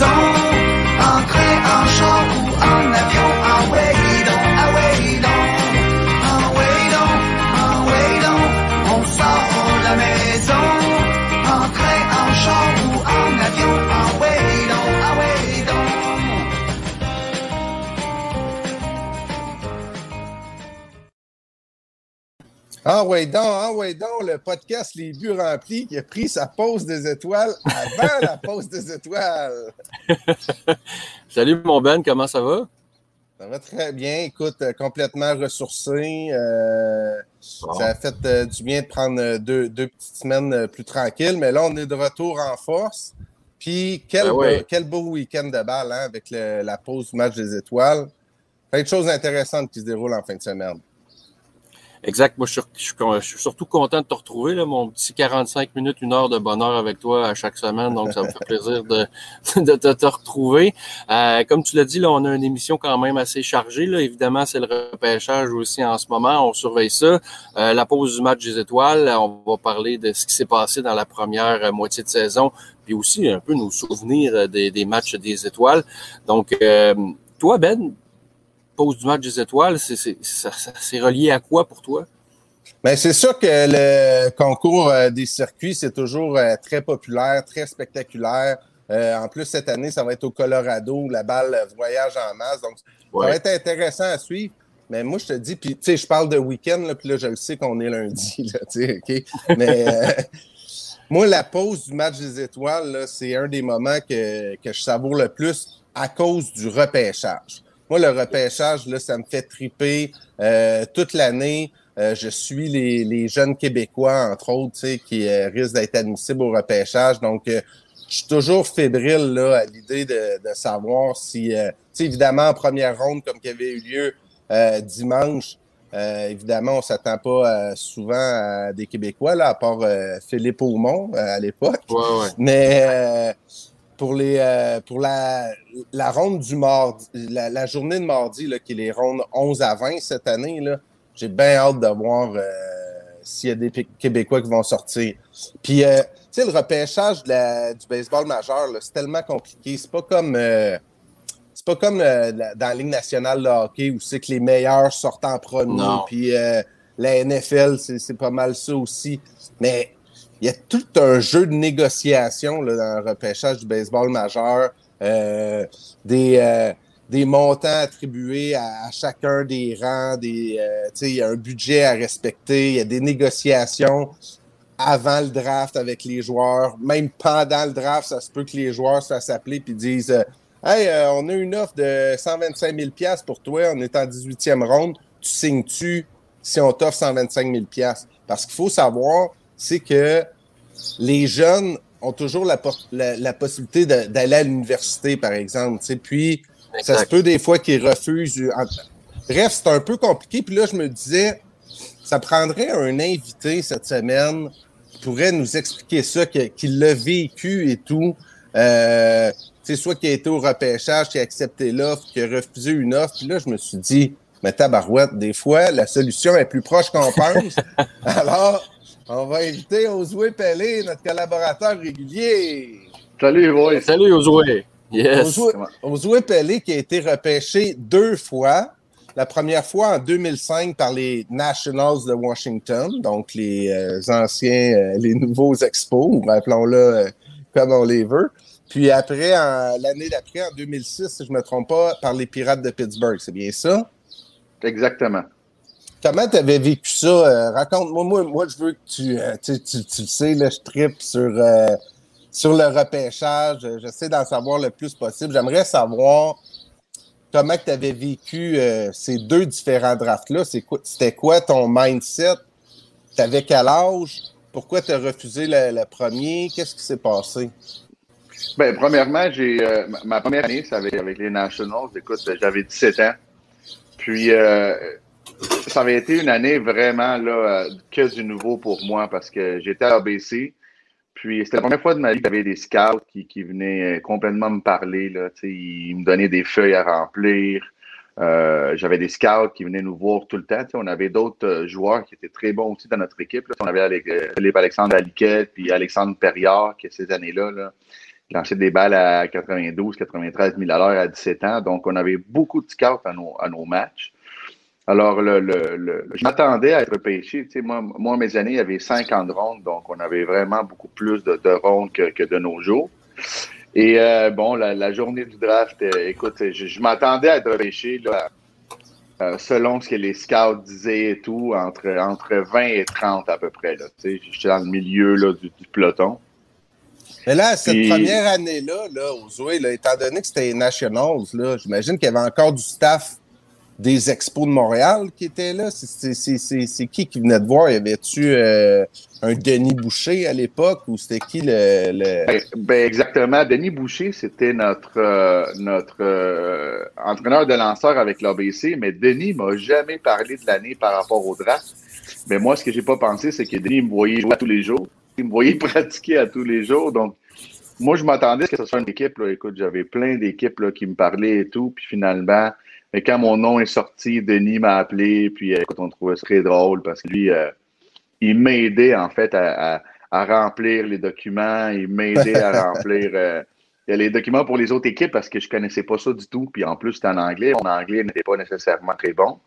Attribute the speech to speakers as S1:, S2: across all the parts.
S1: maison,
S2: Ah ouais donc, ah ouais donc, le podcast Les buts remplis qui a pris sa pause des étoiles avant la pause des étoiles.
S3: Salut mon Ben, comment ça va?
S2: Ça va très bien. Écoute, euh, complètement ressourcé. euh. Ça a fait euh, du bien de prendre deux, deux petites semaines plus tranquilles, mais là, on est de retour en force. Puis, quel,
S3: Ben
S2: beau-
S3: ouais.
S2: quel beau week-end de balle hein, avec le- la pause du match des étoiles. Plein de choses intéressantes qui se déroulent en fin de semaine.
S3: Exact. Moi, je suis, je je suis surtout content de te retrouver, là, mon petit 45 minutes, une heure de bonheur avec toi à chaque semaine. Donc, ça me fait plaisir de, de te, te retrouver. Euh, comme tu l'as dit, là, on a une émission quand même assez chargée. Là. Évidemment, c'est le repêchage aussi en ce moment. On surveille ça. Euh, la pause du match des étoiles. On va parler de ce qui s'est passé dans la première euh, moitié de saison, puis aussi un peu nos souvenirs euh, des, des matchs des étoiles. Donc, euh, toi, Ben, pause du match des étoiles, c'est c'est- ça- ça- c'est relié à quoi pour toi?
S2: Mais c'est sûr que le concours euh, des circuits, c'est toujours euh, très populaire, très spectaculaire. Euh, en plus, cette année, ça va être au Colorado où la balle voyage en masse. Donc, ça va être intéressant à suivre. Mais moi, je te dis, puis tu sais, je parle de week-end, là, puis là, je le sais qu'on est lundi, là, tu sais, OK? Mais euh, moi, la pause du match des étoiles, là, c'est un des moments que, que je savoure le plus à cause du repêchage. Moi, le repêchage, là, ça me fait triper euh, toute l'année. Euh, je suis les, les jeunes Québécois, entre autres, qui euh, risquent d'être admissibles au repêchage. Donc, je suis toujours fébrile là, à l'idée de, de savoir si, évidemment, en première ronde, comme qui avait eu lieu dimanche, euh, évidemment, on s'attend pas euh, souvent à des Québécois, là, à part euh, Philippe Aumont à l'époque.
S3: Ouais, ouais.
S2: Mais pour les euh, pour la, la ronde du mardi, la, la journée de mardi, là, qui est les rondes 11 à 20 cette année, j'ai bien hâte de voir euh, s'il y a des Québécois qui vont sortir. Puis, euh, tu sais, le repêchage de la- du baseball majeur, c'est tellement compliqué. C'est pas comme c'est pas comme dans la Ligue nationale de hockey où c'est que les meilleurs sortent en premier. Puis la NFL, c'est c'est pas mal ça aussi. Mais il y a tout un jeu de négociation là, dans le repêchage du baseball majeur. Euh, des, euh, des montants attribués à, chacun des rangs, des, euh, il y a un budget à respecter, il y a des négociations avant le draft avec les joueurs. Même pendant le draft, ça se peut que les joueurs se fassent appeler et disent euh, Hey, euh, on a une offre de 125 000 pour toi, on est en 18e ronde, tu signes-tu si on t'offre 125 000 Parce qu'il faut savoir, c'est que les jeunes ont toujours la, por- la- la possibilité d'aller à l'université, par exemple. tu sais. Puis, ça se peut des fois qu'ils refusent. en- Bref, c'est un peu compliqué. Puis là, je me disais, ça prendrait un invité cette semaine qui pourrait nous expliquer ça, qu'il l'a vécu et tout. Euh, tu sais, soit qui a été au repêchage, qui a accepté l'offre, qui a refusé une offre. Puis là, je me suis dit, mais tabarouette, des fois, la solution est plus proche qu'on pense. Alors, on va inviter Osoué Pelé, notre collaborateur régulier.
S4: Salut, boys.
S3: Salut Josué. Yes.
S2: Osoué, Osoué Pelé qui a été repêché deux fois. La première fois en 2005 par les Nationals de Washington, donc les euh, anciens, euh, les nouveaux expos, ou appelons-le euh, comme on les veut. Puis après, l'année d'après, en 2006, si je me trompe pas, par les Pirates de Pittsburgh. C'est bien ça?
S4: Exactement.
S2: Comment tu avais vécu ça? Euh, Raconte-moi. Moi, je veux que tu, euh, tu, tu, tu le sais, là, je tripe sur, euh, sur le repêchage. J'essaie d'en savoir le plus possible. J'aimerais savoir comment tu avais vécu ces deux différents drafts-là. C'était quoi ton mindset? Tu avais quel âge? Pourquoi tu as refusé le, premier? Qu'est-ce qui s'est passé?
S4: Ben, premièrement, j'ai ma- première année, c'est avec, avec les Nationals. Écoute, j'avais 17 ans. Puis, ça avait été une année vraiment là, euh, que du nouveau pour moi parce que j'étais à ABC. Puis, c'était la première fois de ma vie qu'il y avait des scouts qui, venaient euh, complètement me parler. Là, ils me donnaient des feuilles à remplir. Euh, J'avais des scouts qui venaient nous voir tout le temps. On avait d'autres joueurs qui étaient très bons aussi dans notre équipe. On avait Philippe Alexandre Aliquet, puis Alexandre Perriard, qui ces années-là, là, lançait des balles à 92, 93 000 à à 17 ans. Donc, on avait beaucoup de scouts à nos matchs. Alors, le, le, le je m'attendais à être pêché. Tu sais, moi, moi, mes années, il y avait 50 rondes, donc on avait vraiment beaucoup plus de, de rondes que, que, de nos jours. Et euh, bon, la, la, journée du draft, euh, écoute, je, je m'attendais à être pêché là, euh, selon ce que les scouts disaient et tout, entre, entre 20 et 30 à peu près. Là, tu sais, j'étais dans le milieu là, du, du peloton.
S2: Mais là, cette Puis... première année-là, là, aux Zoé, là, étant donné que c'était les Nationals, j'imagine qu'il y avait encore du staff des expos de Montréal qui étaient là. C'est qui qui venait de voir? Y avait-tu euh, un Denis Boucher à l'époque ou c'était qui le. le...
S4: Ben, ben, exactement. Denis Boucher, c'était notre, euh, notre euh, entraîneur de lanceur avec l'ABC, mais Denis m'a jamais parlé de l'année par rapport au draft. Mais moi, ce que j'ai pas pensé, c'est que Denis me voyait jouer à tous les jours. Il me voyait pratiquer à tous les jours. Donc, moi, je m'attendais à ce que ce soit une équipe. Là. Écoute, j'avais plein d'équipes qui me parlaient et tout. Puis finalement, et quand mon nom est sorti, Denis m'a appelé, puis euh, écoute, on trouvait ça très drôle parce que lui, euh, il m'aidait en fait à, à, à, remplir les documents, il m'aidait à remplir euh, les documents pour les autres équipes parce que je connaissais pas ça du tout. Puis en plus, c'était en anglais. Mon anglais n'était pas nécessairement très bon.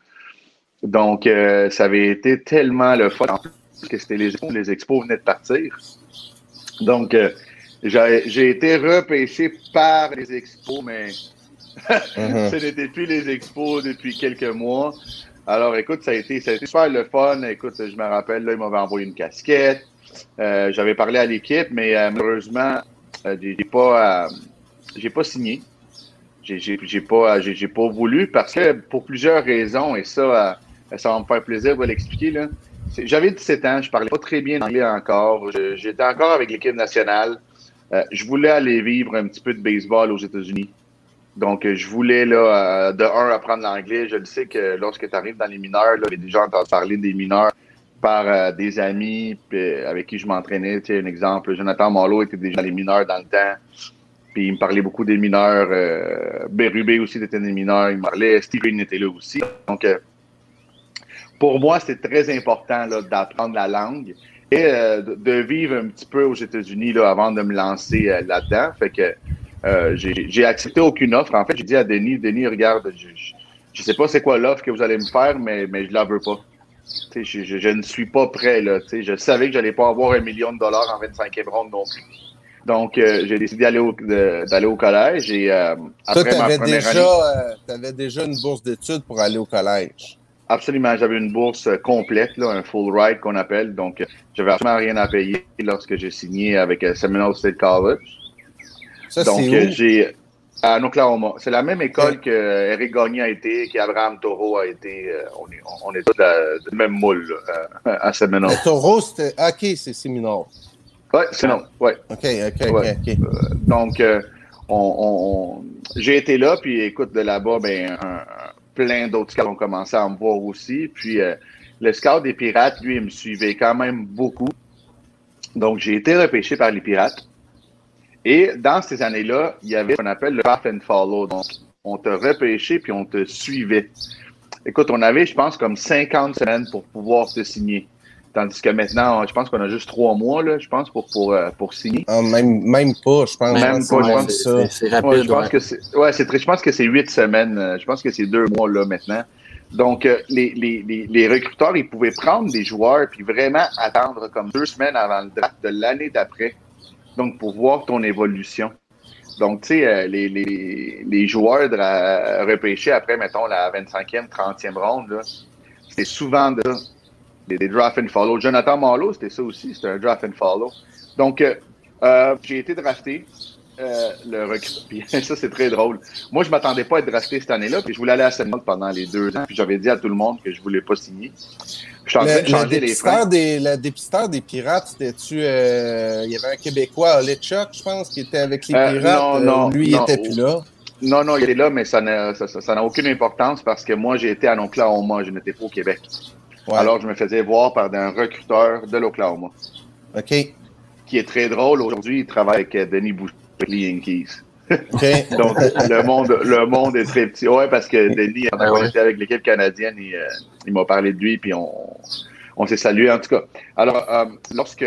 S4: Donc, euh, ça avait été tellement le fun. En plus, que c'était les expos, les expos venaient de partir. Donc, j'ai été repêché par les expos, mais uh-huh. ce n'était plus les expos depuis quelques mois. Alors, écoute, ça a été, ça a été super le fun. Écoute, je me rappelle, là, ils m'avaient envoyé une casquette. Euh, J'avais parlé à l'équipe, mais euh, malheureusement, euh, pas, j'ai pas signé. J'ai pas, j'ai pas voulu parce que pour plusieurs raisons, et ça, ça va me faire plaisir de l'expliquer. J'avais 17 ans, je parlais pas très bien anglais encore. J'étais encore avec l'équipe nationale. Euh, je voulais aller vivre un petit peu de baseball aux États-Unis. Donc, je voulais, là, euh, de un, apprendre l'anglais. Je le sais que lorsque tu arrives dans les mineurs, là, j'ai déjà entendu parler des mineurs par euh, des amis avec qui je m'entraînais. Tu sais, un exemple, Jonathan Marlowe était déjà dans les mineurs dans le temps. Puis il me parlait beaucoup des mineurs. Euh, Bérubé aussi était des mineurs. Il me parlait. Steven était là aussi. Donc, euh, pour moi, c'était très important d'apprendre la langue et euh, de vivre un petit peu aux États-Unis là, avant de me lancer euh, là-dedans. Fait que euh, j'ai accepté aucune offre. En fait, j'ai dit à Denis, Denis, regarde, je, je, je sais pas c'est quoi l'offre que vous allez me faire, mais, mais je la veux pas. Je, je, je, ne suis pas prêt. Là, je savais que j'allais pas avoir un million de dollars en 25e ronde non plus. Donc, euh, j'ai décidé d'aller au, d'aller au collège. Et, euh,
S2: après Toi, tu avais, déjà, euh, déjà une bourse d'études pour aller au collège.
S4: Absolument, j'avais une bourse complète, là, un full ride qu'on appelle. Donc, j'avais absolument rien à payer lorsque j'ai signé avec Seminole State College.
S2: Ça,
S4: Donc, j'ai à Oklahoma. C'est la même école que Eric Gagné a été, qu'Abraham Taureau a été. On est, on est tous du même moule là, à Seminole.
S2: Le Taureau, c'était. OK, c'est Seminole.
S4: Oui, c'est non. Ouais.
S2: OK, OK, ouais. OK.
S4: Euh, donc, euh, on, on, j'ai été là, puis écoute, de là-bas, ben, un, plein d'autres scouts ont commencé à me voir aussi. Puis euh, le scout des Pirates, lui, il me suivait quand même beaucoup. Donc, j'ai été repêché par les Pirates. Et dans ces années-là, il y avait ce qu'on appelle le draft and follow. Donc, on te repêchait puis on te suivait. Écoute, on avait, je pense, comme 50 semaines pour pouvoir te signer. Tandis que maintenant, je pense qu'on a juste trois mois, là, je pense, pour, pour, euh, pour signer.
S2: Ah, même, même pas, je pense.
S4: Même pas, je pense
S3: ça. C'est rapide.
S4: Ouais, je pense ouais. que c'est, ouais, c'est très, je pense que c'est huit semaines. euh, Je pense que c'est deux mois, là, maintenant. Donc, euh, les, les, les, les recruteurs, ils pouvaient prendre des joueurs puis vraiment attendre comme deux semaines avant le draft de l'année d'après. Donc, pour voir ton évolution. Donc, tu sais, euh, les, joueurs de la, repêchés après, mettons, la 25e, 30e ronde, c'était souvent de des, des, draft and follow. Jonathan Marlowe, c'était ça aussi, c'était un draft and follow. Donc, euh, euh, j'ai été drafté. Euh, le recruteur. Puis ça, c'est très drôle. Moi, je m'attendais pas à être drafté cette année-là, puis je voulais aller à Seminole pendant les deux ans, puis j'avais dit à tout le monde que je voulais pas signer.
S2: Je suis en train de changer les freins. Des, le dépisteur des Pirates, c'était-tu... Euh, il y avait un Québécois, Olechuk, je pense, qui était avec les Pirates.
S4: non, non,
S2: lui, il était plus là.
S4: Non, non, il est là, mais ça n'a ça, ça, ça aucune importance parce que moi, j'ai été à Oklahoma, je n'étais pas au Québec. Ouais. Alors, je me faisais voir par un recruteur de l'Oklahoma.
S2: OK.
S4: Qui est très drôle. Aujourd'hui, il travaille avec Denis Boucher, les Yankees. Donc, le monde, le monde est très petit. Ouais, parce que Denis, quand on était avec l'équipe canadienne, il, euh, il m'a parlé de lui, puis on, on s'est salué, en tout cas. Alors, euh, lorsque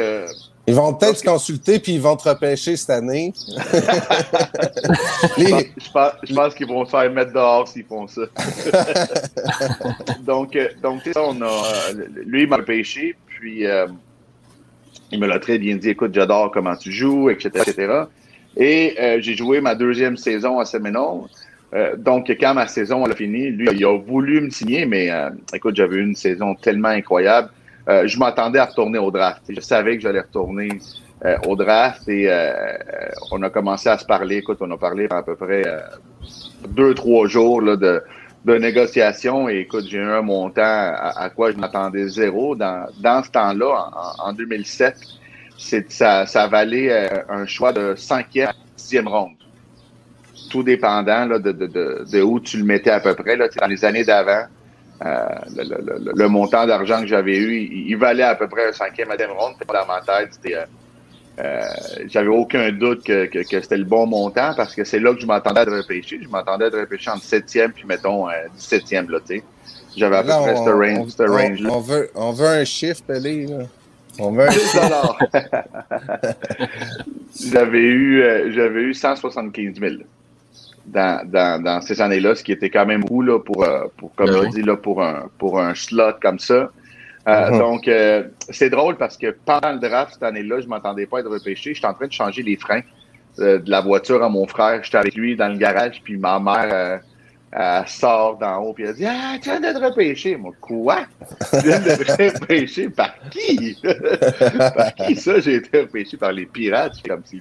S2: Ils vont peut-être se consulter puis ils vont te repêcher cette année.
S4: Je pense, je pense- je pense qu'ils vont se faire mettre dehors s'ils font ça. donc, euh, donc ça, on a, euh, lui, il m'a repêché, puis euh, il me l'a très bien dit, écoute, j'adore comment tu joues, etc., etc. Et euh, j'ai joué ma deuxième saison à Seminole. Euh, donc, quand ma saison a fini, lui, il a voulu me signer, mais euh, écoute, j'avais une saison tellement incroyable. Euh, je m'attendais à retourner au draft. Je savais que j'allais retourner euh, au draft et euh, on a commencé à se parler. Écoute, on a parlé pendant à peu près deux, trois jours là, de, de négociation. Et écoute, j'ai eu un montant à, à quoi je m'attendais zéro. Dans, dans ce temps-là, en, en 2007, c'est, ça, ça valait euh, un choix de cinquième, sixième ronde. Tout dépendant là, de, de, de, de où tu le mettais à peu près. Là, dans les années d'avant, euh, le, le- le- le montant d'argent que j'avais eu, il, il valait à peu près un cinquième, sixième ronde. C'était Dans ma tête, c'était... euh, euh, j'avais aucun doute que, que, que c'était le bon montant parce que c'est là que je m'attendais à repêché. Je m'attendais à repêché entre 7e puis mettons euh, 17e là, tu sais. J'avais à peu près ce range,
S2: on-
S4: range-là.
S2: on veut, on veut un chiffre, Pelé. là. On veut un
S4: 10
S2: chiffre.
S4: dollars. j'avais eu, euh, j'avais eu 175 000 dans, dans, dans ces années-là, ce qui était quand même beaucoup là, pour, euh, pour comme
S3: Ben
S4: je dis, là, pour un, pour un slot comme ça. Euh,
S2: Mhm.
S4: Donc, euh, c'est drôle parce que pendant le draft cette année-là, je m'attendais pas à être repêché. J'étais en train de changer les freins euh, de la voiture à mon frère. J'étais avec lui dans le garage, puis ma mère euh, elle sort d'en haut, puis elle dit Ah, tu viens d'être repêché. Moi, quoi? Tu viens d'être repêché par qui? Par qui ça J'ai été repêché par les pirates? Comme si.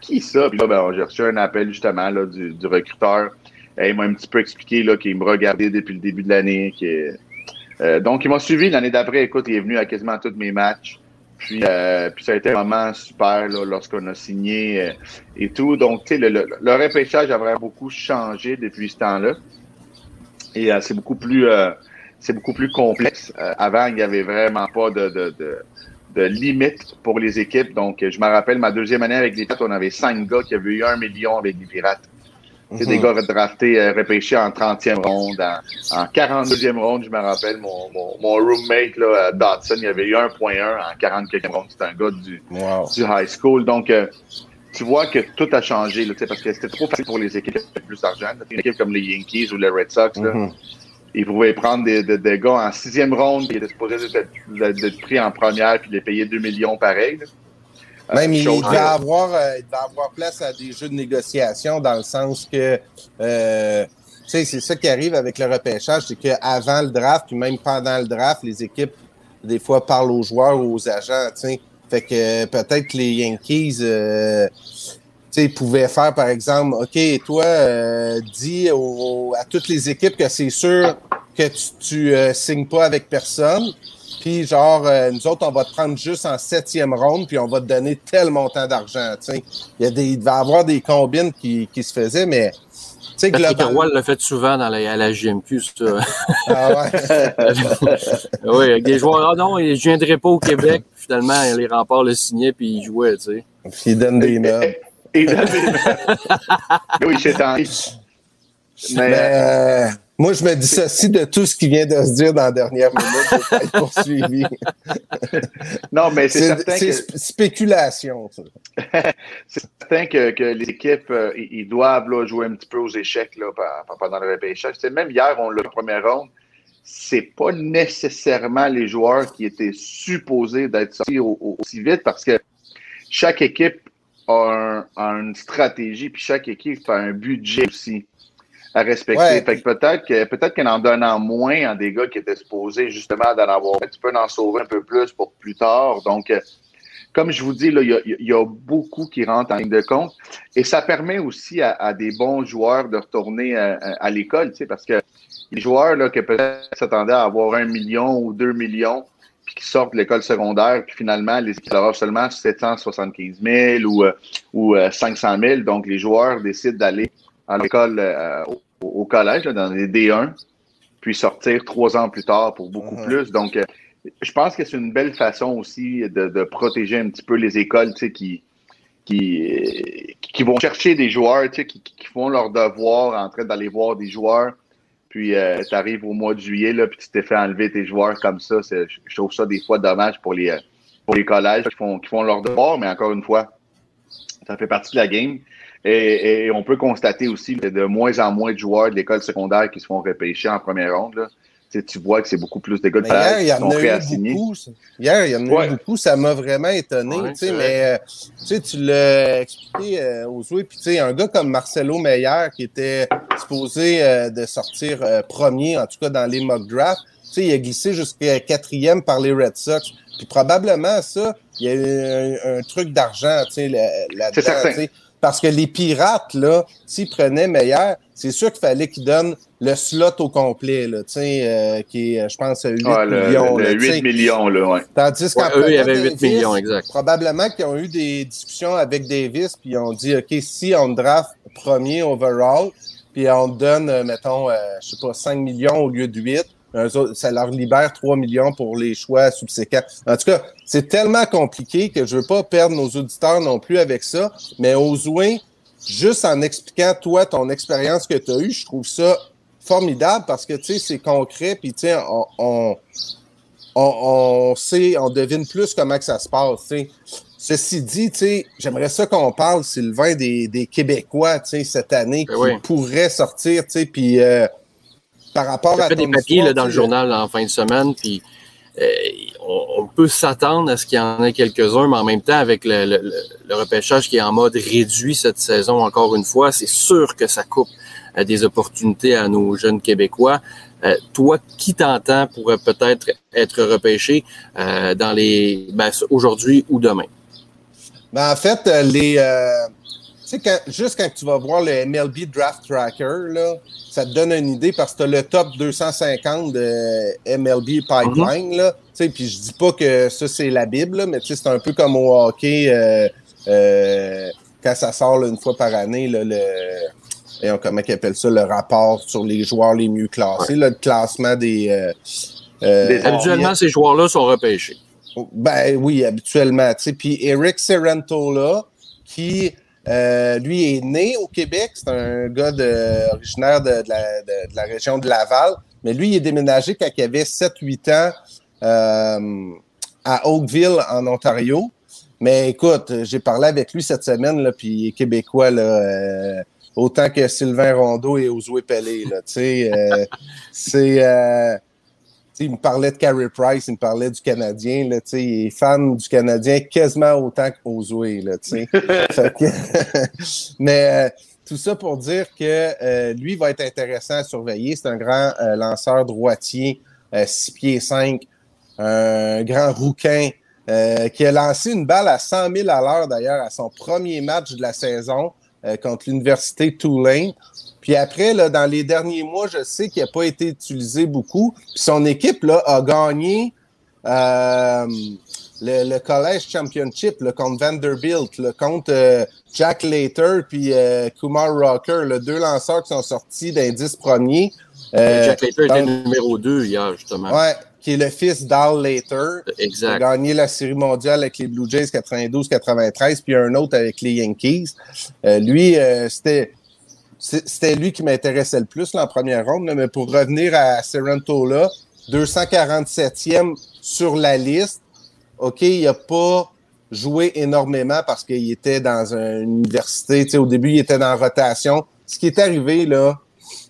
S4: Qui ça? Puis là, ben, j'ai reçu un appel justement là, du, du recruteur. Et il m'a un petit peu expliqué qu'il me regardait depuis le début de l'année. euh, donc, il m'a suivi l'année d'après. Écoute, il est venu à quasiment tous mes matchs. Puis, euh, puis ça a été un moment super lorsqu'on a signé euh, et tout. Donc, tu sais, le, le, le a vraiment beaucoup changé depuis ce temps-là. Et euh, c'est beaucoup plus c'est beaucoup plus complexe. Avant, il n'y avait vraiment pas de, de, de, de limite pour les équipes. Donc, je me rappelle ma deuxième année avec les Pirates, on avait cinq gars qui avaient eu un million avec les Pirates. C'est des gars draftés, euh, repêchés en 30e ronde, en, en 42e ronde, je me rappelle, mon, mon, mon roommate, là, Dodson, il avait eu 1.1 en 44e ronde. C'était un gars du,
S2: Wow.
S4: du high school. Donc, euh, tu vois que tout a changé, là, parce que c'était trop facile pour les équipes qui avaient plus d'argent. Une équipe comme les Yankees ou les Red Sox, là,
S2: Mhm.
S4: ils pouvaient prendre des, des, des gars en sixième ronde qui étaient supposés d'être pris en première puis les payer 2 millions pareil. là. Euh,
S2: Même il devait, avoir, euh, il devait avoir place à des jeux de négociation dans le sens que, euh, tu sais, c'est ça qui arrive avec le repêchage, c'est qu'avant le draft, puis même pendant le draft, les équipes, des fois, parlent aux joueurs ou aux agents, tu sais. Fait que peut-être que les Yankees, euh, tu sais, pouvaient faire, par exemple, OK, toi, euh, dis à toutes les équipes que c'est sûr que tu, tu euh, signes pas avec personne. Puis genre, euh, nous autres, on va te prendre juste en septième ronde, puis on va te donner tel montant d'argent. tu sais. Il, y a des, il devait y avoir des combines qui, qui se faisaient, mais tu sais, globalement...
S3: L'a fait souvent dans la, à la JMQ, ça.
S2: Ah ouais.
S3: oui, avec des joueurs. Ah non, je viendrai pas au Québec. Finalement, les remparts le signaient puis ils jouaient, tu sais.
S2: Puis il donne des nobles.
S4: Et là, oui, j'étais en... Mais,
S2: Mais euh, moi, je me dissocie de tout ce qui vient de se dire dans la dernière minute pour être poursuivi.
S4: non, mais c'est certain que...
S2: sp- spéculation,
S4: c'est certain que, que les équipes, euh, ils doivent là, jouer un petit peu aux échecs là, pendant le repêchage. Même hier, on l'a la première ronde. C'est pas nécessairement les joueurs qui étaient supposés d'être sortis au- au- aussi vite parce que chaque équipe a, un- a une stratégie, puis chaque équipe a un budget aussi à respecter.
S2: Ouais.
S4: Fait que peut-être que peut-être qu'en en donnant moins à des gars qui étaient supposés justement d'en avoir, tu peux en sauver un peu plus pour plus tard. Donc, euh, comme je vous dis, là, il y y a beaucoup qui rentrent en ligne de compte. Et ça permet aussi à, à des bons joueurs de retourner à, à- à l'école, tu sais, parce que les joueurs là, qui peut-être s'attendaient à avoir un million ou deux millions, puis qui sortent de l'école secondaire, puis finalement, les équipes leur seulement 775 000 ou, euh, ou euh, 500 000. Donc, les joueurs décident d'aller à l'école, euh, au, au collège, là, dans les D1, puis sortir trois ans plus tard pour beaucoup plus. Donc, euh, je pense que c'est une belle façon aussi de, de protéger un petit peu les écoles, qui, qui, qui vont chercher des joueurs, qui, qui font leur devoir en train d'aller voir des joueurs. Puis, tu arrives au mois de juillet, là, puis tu t'es fait enlever tes joueurs comme ça. C'est- Je trouve ça des fois dommage pour les, pour les collèges qui font, qui font leur devoir, mais encore une fois, ça fait partie de la game. Et, et on peut constater aussi de moins en moins de joueurs de l'école secondaire qui se font repêcher en première ronde. Là tu vois que c'est beaucoup plus de gars de
S2: hier, il y en a eu beaucoup. Hier, il y en a eu beaucoup. Ça m'a vraiment étonné. mais euh, tu l'as expliqué euh, aux joueurs. Puis un gars comme Marcelo Meyer, qui était supposé euh, de sortir premier, en tout cas dans les mock drafts, il a glissé jusqu'à quatrième par les Red Sox. Puis probablement, ça, il y a eu un, truc d'argent là-dedans. Parce que les pirates, là, s'ils prenaient Meyer, c'est sûr qu'il fallait qu'ils donnent le slot au complet, là, euh, qui est, je pense, 8 millions.
S4: Le, 8 millions, là, ouais.
S2: Tandis qu'en
S3: eux, il y avait 8 millions, exact.
S2: Probablement qu'ils ont eu des discussions avec Davis, puis ils ont dit, OK, si on draft premier overall, puis on donne, euh, mettons, euh, je sais pas, 5 millions au lieu de 8, ça leur libère 3 millions pour les choix subséquents. En tout cas, c'est tellement compliqué que je veux pas perdre nos auditeurs non plus avec ça, mais aux juste en expliquant, toi, ton expérience que tu as eue, je trouve ça formidable parce que, tu sais, c'est concret, puis, tu sais, on, on, on, sait, on devine plus comment que ça se passe, tu sais. Ceci dit, tu sais, j'aimerais ça qu'on parle, Sylvain, des, des Québécois, tu sais, cette année, ben qui pourraient sortir, tu sais, puis euh, par rapport
S3: à fait des papiers là, dans le journal en fin de semaine, puis euh, on, peut s'attendre à ce qu'il y en ait quelques-uns, mais en même temps, avec le, le, le, repêchage qui est en mode réduit cette saison, encore une fois, c'est sûr que ça coupe des opportunités à nos jeunes Québécois. Euh, toi, qui t'entends pourrait peut-être être repêché euh, dans les ben, aujourd'hui ou demain?
S2: Ben, en fait, euh, les sais, juste quand tu vas voir le MLB Draft Tracker, là, ça te donne une idée parce que tu as le top 250 de MLB Pipeline. Mm Puis je dis pas que ça, c'est la Bible, mais c'est un peu comme au hockey quand ça sort une fois par année, là, le, et on, comment ils appellent ça, le rapport sur les joueurs les mieux classés, le classement des. Euh,
S3: euh, habituellement, ces joueurs-là sont repêchés.
S2: Ben oui, habituellement. Puis Eric Serentola, qui euh, lui est né au Québec, c'est un gars originaire de, la, région de Laval, mais lui, il est déménagé quand il avait 7-8 ans à Oakville, en Ontario. Mais écoute, j'ai parlé avec lui cette semaine, là, puis il est québécois, là, autant que Sylvain Rondeau et Ozoé Pelé. Là, euh, c'est, euh, il me parlait de Carey Price, il me parlait du Canadien. Là, il est fan du Canadien quasiment autant qu'Ozoé. Là, mais euh, tout ça pour dire que lui va être intéressant à surveiller. C'est un grand lanceur droitier, 6 pieds 5, un grand rouquin. qui a lancé une balle à 100 000 à l'heure d'ailleurs à son premier match de la saison. Euh, contre l'université Tulane. Puis après, là, dans les derniers mois, je sais qu'il n'a pas été utilisé beaucoup. Puis son équipe là, a gagné euh, le, College Championship le contre Vanderbilt, le contre euh, Jack Later puis Kumar Rocker, les deux lanceurs qui sont sortis d'un 10 premiers.
S3: Jack Later était numéro 2 hier, justement.
S2: Ouais, qui est le fils d'Al Later.
S3: Exact. Il
S2: a gagné la série mondiale avec les Blue Jays 92-93, puis un autre avec les Yankees. Euh, lui, euh, c'était c'était lui qui m'intéressait le plus en première ronde, mais pour revenir à Serentola, 247e sur la liste. OK, il n'a pas joué énormément parce qu'il était dans une université. au début, il était dans rotation. Ce qui est arrivé, là,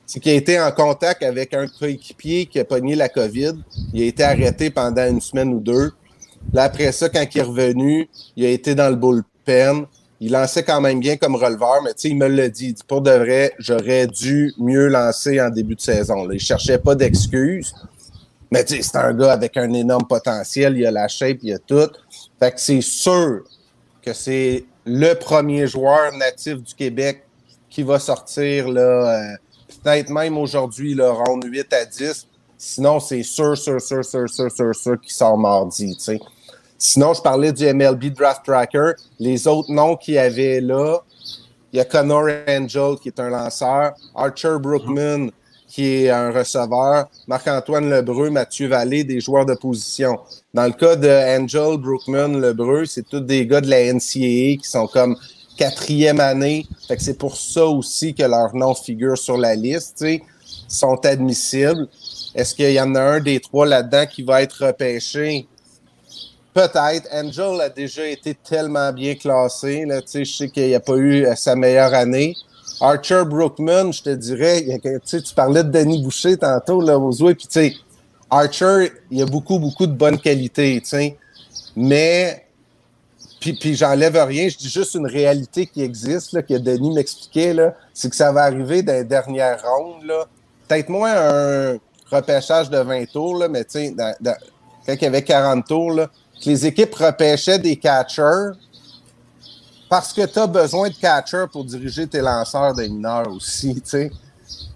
S2: c'est qu'il a été en contact avec un coéquipier qui a pogné la COVID. Il a été arrêté pendant une semaine ou deux. Là, après ça, quand il est revenu, il a été dans le bullpen. Il lançait quand même bien comme releveur, mais tu sais, il me l'a dit. Il dit, pour de vrai, j'aurais dû mieux lancer en début de saison. Là. Il cherchait pas d'excuses. Mais tu sais, c'est un gars avec un énorme potentiel. Il a la shape, il a tout. Fait que c'est sûr que c'est le premier joueur natif du Québec qui va sortir là, euh, peut-être même aujourd'hui, le round 8 à 10. Sinon, c'est sûr, sûr, sûr, sûr, sûr, sûr, sûr qu'il sort mardi. Sinon, je parlais du MLB Draft Tracker. Les autres noms qu'il y avait là, il y a Connor Angel qui est un lanceur, Archer Brookman qui est un receveur, Marc-Antoine Lebreu, Mathieu Vallée, des joueurs de position. Dans le cas de Angel Brookman Lebreu, c'est tous des gars de la NCAA qui sont comme quatrième année. Fait que c'est pour ça aussi que leur nom figure sur la liste. Sont admissibles. Est-ce qu'il y en a un des trois là-dedans qui va être repêché? Peut-être. Angel a déjà été tellement bien classé. Là, je sais qu'il n'a pas eu euh, sa meilleure année. Archer Brookman, je te dirais, tu parlais de Denis Boucher tantôt là, aux puis Archer, il a beaucoup, beaucoup de bonnes qualités. Mais, puis, puis j'enlève rien, je dis juste une réalité qui existe, là, que Denis m'expliquait, c'est que ça va arriver dans les dernières rondes. Peut-être moins un repêchage de 20 tours, là, mais quand il y avait 40 tours, là, que les équipes repêchaient des catchers parce que tu as besoin de catchers pour diriger tes lanceurs des mineurs aussi.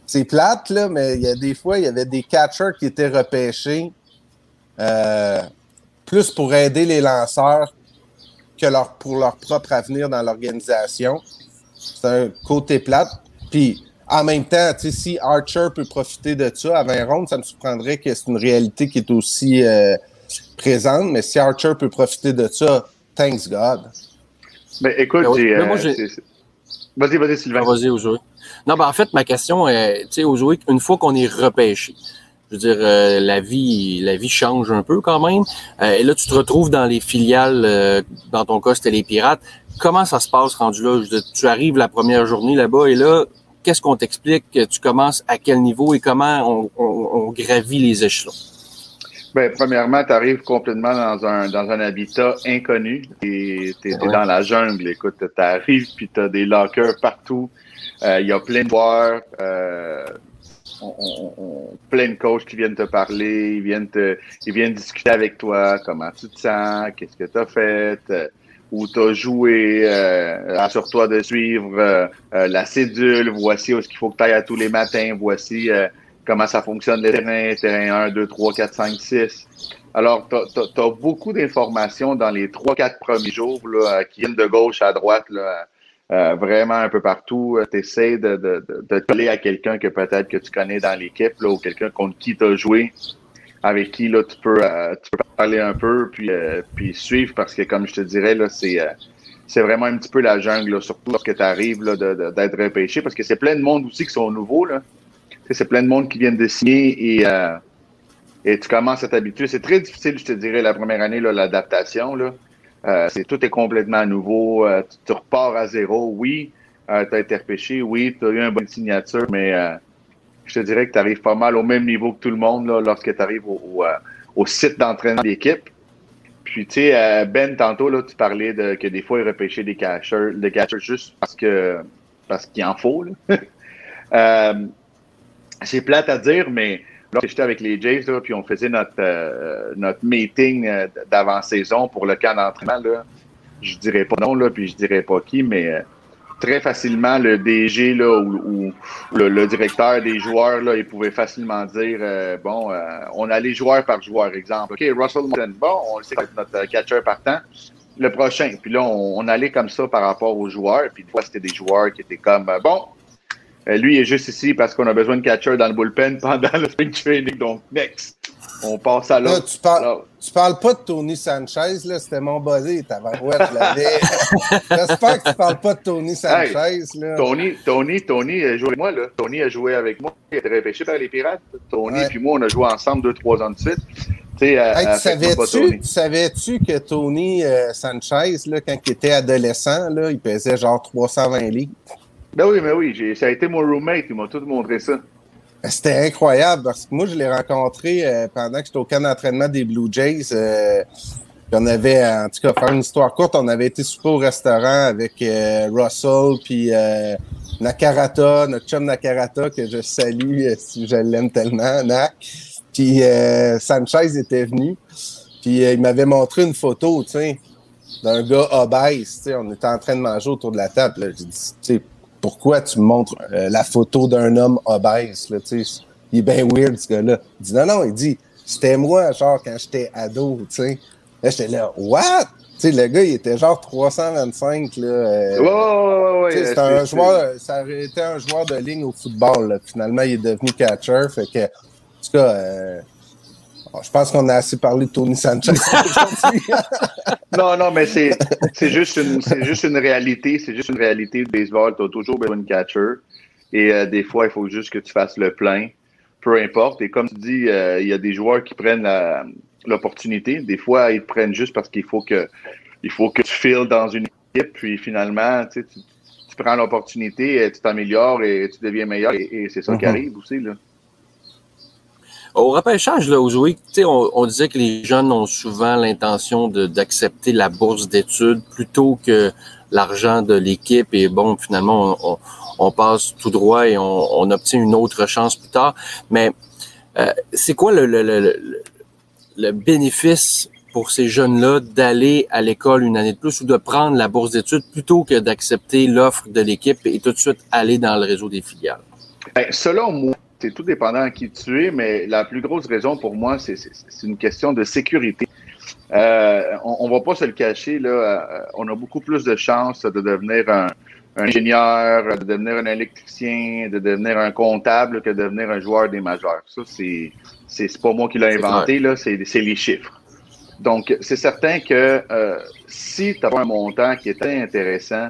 S2: C'est plate, là, mais il y a des fois, il y avait des catchers qui étaient repêchés euh, plus pour aider les lanceurs que pour leur propre avenir dans l'organisation. C'est un côté plate. Puis, en même temps, si Archer peut profiter de ça à 20 rondes, ça me surprendrait que c'est une réalité qui est aussi euh, présente. Mais si Archer peut profiter de ça, thanks God.
S4: Ben, écoute,
S3: ben
S4: euh, Vas-y, vas-y, Sylvain.
S3: Ah, vas-y. Non, ben, en fait, ma question est, tu sais, Ojoé, une fois qu'on est repêché, je veux dire, euh, la vie, la vie change un peu quand même. Euh, et là, tu te retrouves dans les filiales, dans ton cas, c'était les Pirates. Comment ça se passe rendu là? tu arrives la première journée là-bas et là, qu'est-ce qu'on t'explique? Tu commences à quel niveau et comment on, on gravit les échelons?
S4: Ben, premièrement, tu arrives complètement dans un, dans un habitat inconnu. Tu es, dans la jungle. Écoute, tu arrives puis tu as des lockers partout. Euh, il y a plein de joueurs, euh, plein de coachs qui viennent te parler, ils viennent, te, ils viennent discuter avec toi, comment tu te sens, qu'est-ce que tu as fait, euh, où tu as joué, assure-toi de suivre la cédule, voici où ce qu'il faut que tu ailles à tous les matins, voici comment ça fonctionne les terrains, terrain 1, 2, 3, 4, 5, 6. Alors, tu as, beaucoup d'informations dans les 3-4 premiers jours là, qui viennent de gauche à droite, là, euh, vraiment un peu partout. Tu essaies de, de, de, coller à quelqu'un que peut-être que tu connais dans l'équipe ou quelqu'un contre qui tu as joué, avec qui là, tu, peux, euh, tu peux parler un peu puis, euh, puis suivre parce que, comme je te dirais, là, c'est c'est vraiment un petit peu la jungle, surtout lorsque tu arrives d'être repêché, parce que c'est plein de monde aussi qui sont nouveaux. Là c'est plein de monde qui viennent de signer et, euh, et tu commences à t'habituer. C'est très difficile, je te dirais, la première année, l'adaptation. Euh, c'est tout est complètement nouveau. Euh, tu, repars à zéro. Oui, tu as été repêché. Oui, tu as eu une bonne signature, mais je te dirais que tu arrives pas mal au même niveau que tout le monde là, lorsque tu arrives au, au, site d'entraînement d'équipe. Puis, tu sais, Ben, tantôt, là, tu parlais de que des fois, il repêchait des catchers, des catchers juste parce que parce qu'il en faut. Là. c'est plate à dire, mais là, j'étais avec les Jays, là, puis on faisait notre, euh, meeting euh, d'avant-saison pour le camp d'entraînement. Là. Je dirais pas non, là, puis je dirais pas qui, mais euh, très facilement, le DG là, ou, le, directeur des joueurs, là, il pouvait facilement dire bon, on a les joueurs par joueur, exemple. OK, Russell Martin, bon, on le sait que notre catcher partant. Le prochain. Puis là, on, on, allait comme ça par rapport aux joueurs. Puis des fois, c'était des joueurs qui étaient comme bon, euh, lui est juste ici parce qu'on a besoin de catcher dans le bullpen pendant le spring training. Donc, next. On passe à l'autre.
S2: Tu, parles, tu parles pas de Tony Sanchez, là. C'était mon body. Ta ouais. J'espère que tu parles pas de Tony Sanchez, là.
S4: Tony, Tony, Tony a joué avec moi, là. Tony a joué avec moi. Il a été repêché par les Pirates. Tony et moi, on a joué ensemble deux, trois ans de suite.
S2: tu savais-tu savais que Tony euh, Sanchez, là, quand il était adolescent, là, il pesait genre 320 livres?
S4: Ben oui, mais oui, ça a été mon roommate, il m'a tout montré ça.
S2: Ben, c'était incroyable parce que moi, je l'ai rencontré euh, pendant que j'étais au camp d'entraînement des Blue Jays. Euh, on avait, en tout cas, faire une histoire courte, on avait été souper au restaurant avec euh, Russell puis Nakarata, notre chum Nakarata, que je salue si je l'aime tellement, Nak. Puis Sanchez était venu. Puis il m'avait montré une photo, tu sais, d'un gars obèse. Tu sais, on était en train de manger autour de la table. J'ai dit, tu sais, pourquoi tu me montres euh, la photo d'un homme obèse? Là, il est bien weird, ce gars-là. Il dit non, non, il dit c'était moi, genre, quand j'étais ado. sais. Là, j'étais là, what? sais, le gars, il était genre 325. Là, euh,
S4: ouais, ouais,
S2: c'était un joueur, ça aurait été un joueur de ligne au football. Là. Finalement, il est devenu catcher. Fait que, en tout cas, euh, je pense qu'on a assez parlé de Tony Sanchez
S4: non, non, mais c'est, juste, une, juste une réalité. C'est juste une réalité de baseball. Tu as toujours besoin de catcher. Et euh, des fois, il faut juste que tu fasses le plein. Peu importe. Et comme tu dis, euh, il y a des joueurs qui prennent la, l'opportunité. Des fois, ils te prennent juste parce qu'il faut que, il faut que tu files dans une équipe, puis finalement, tu, tu prends l'opportunité, tu t'améliores et tu deviens meilleur. Et, c'est ça qui mhm. arrive aussi. Là.
S3: Au repêchage, là, aujourd'hui, on, on disait que les jeunes ont souvent l'intention d'accepter la bourse d'études plutôt que l'argent de l'équipe. Et bon, finalement, on, passe tout droit et on, on, obtient une autre chance plus tard. Mais euh, c'est quoi le, le, le, le bénéfice pour ces jeunes-là d'aller à l'école une année de plus ou de prendre la bourse d'études plutôt que d'accepter l'offre de l'équipe et tout de suite aller dans le réseau des filiales?
S4: Ben, selon moi, c'est tout dépendant de qui tu es, mais la plus grosse raison pour moi, c'est une question de sécurité. Euh, on, ne va pas se le cacher, là, euh, on a beaucoup plus de chances de devenir un, ingénieur, de devenir un électricien, de devenir un comptable que de devenir un joueur des majeurs. Ça, c'est c'est pas moi qui l'ai inventé, là, c'est les chiffres. Donc, c'est certain que euh, si tu as un montant qui est très intéressant,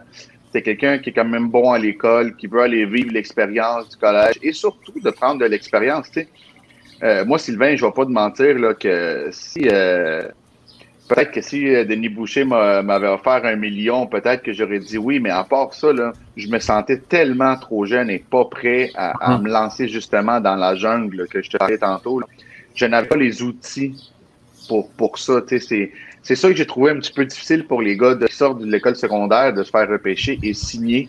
S4: c'est quelqu'un qui est quand même bon à l'école, qui veut aller vivre l'expérience du collège et surtout de prendre de l'expérience. Euh, moi, Sylvain, je ne vais pas te mentir là, que si euh, peut-être que si Denis Boucher m'avait offert un million, peut-être que j'aurais dit oui, mais à part ça, là, je me sentais tellement trop jeune et pas prêt à, me lancer justement dans la jungle que je te parlais tantôt. Je n'avais pas les outils pour, pour ça. C'est, c'est ça que j'ai trouvé un petit peu difficile pour les gars de, qui sortent de l'école secondaire de se faire repêcher et signer.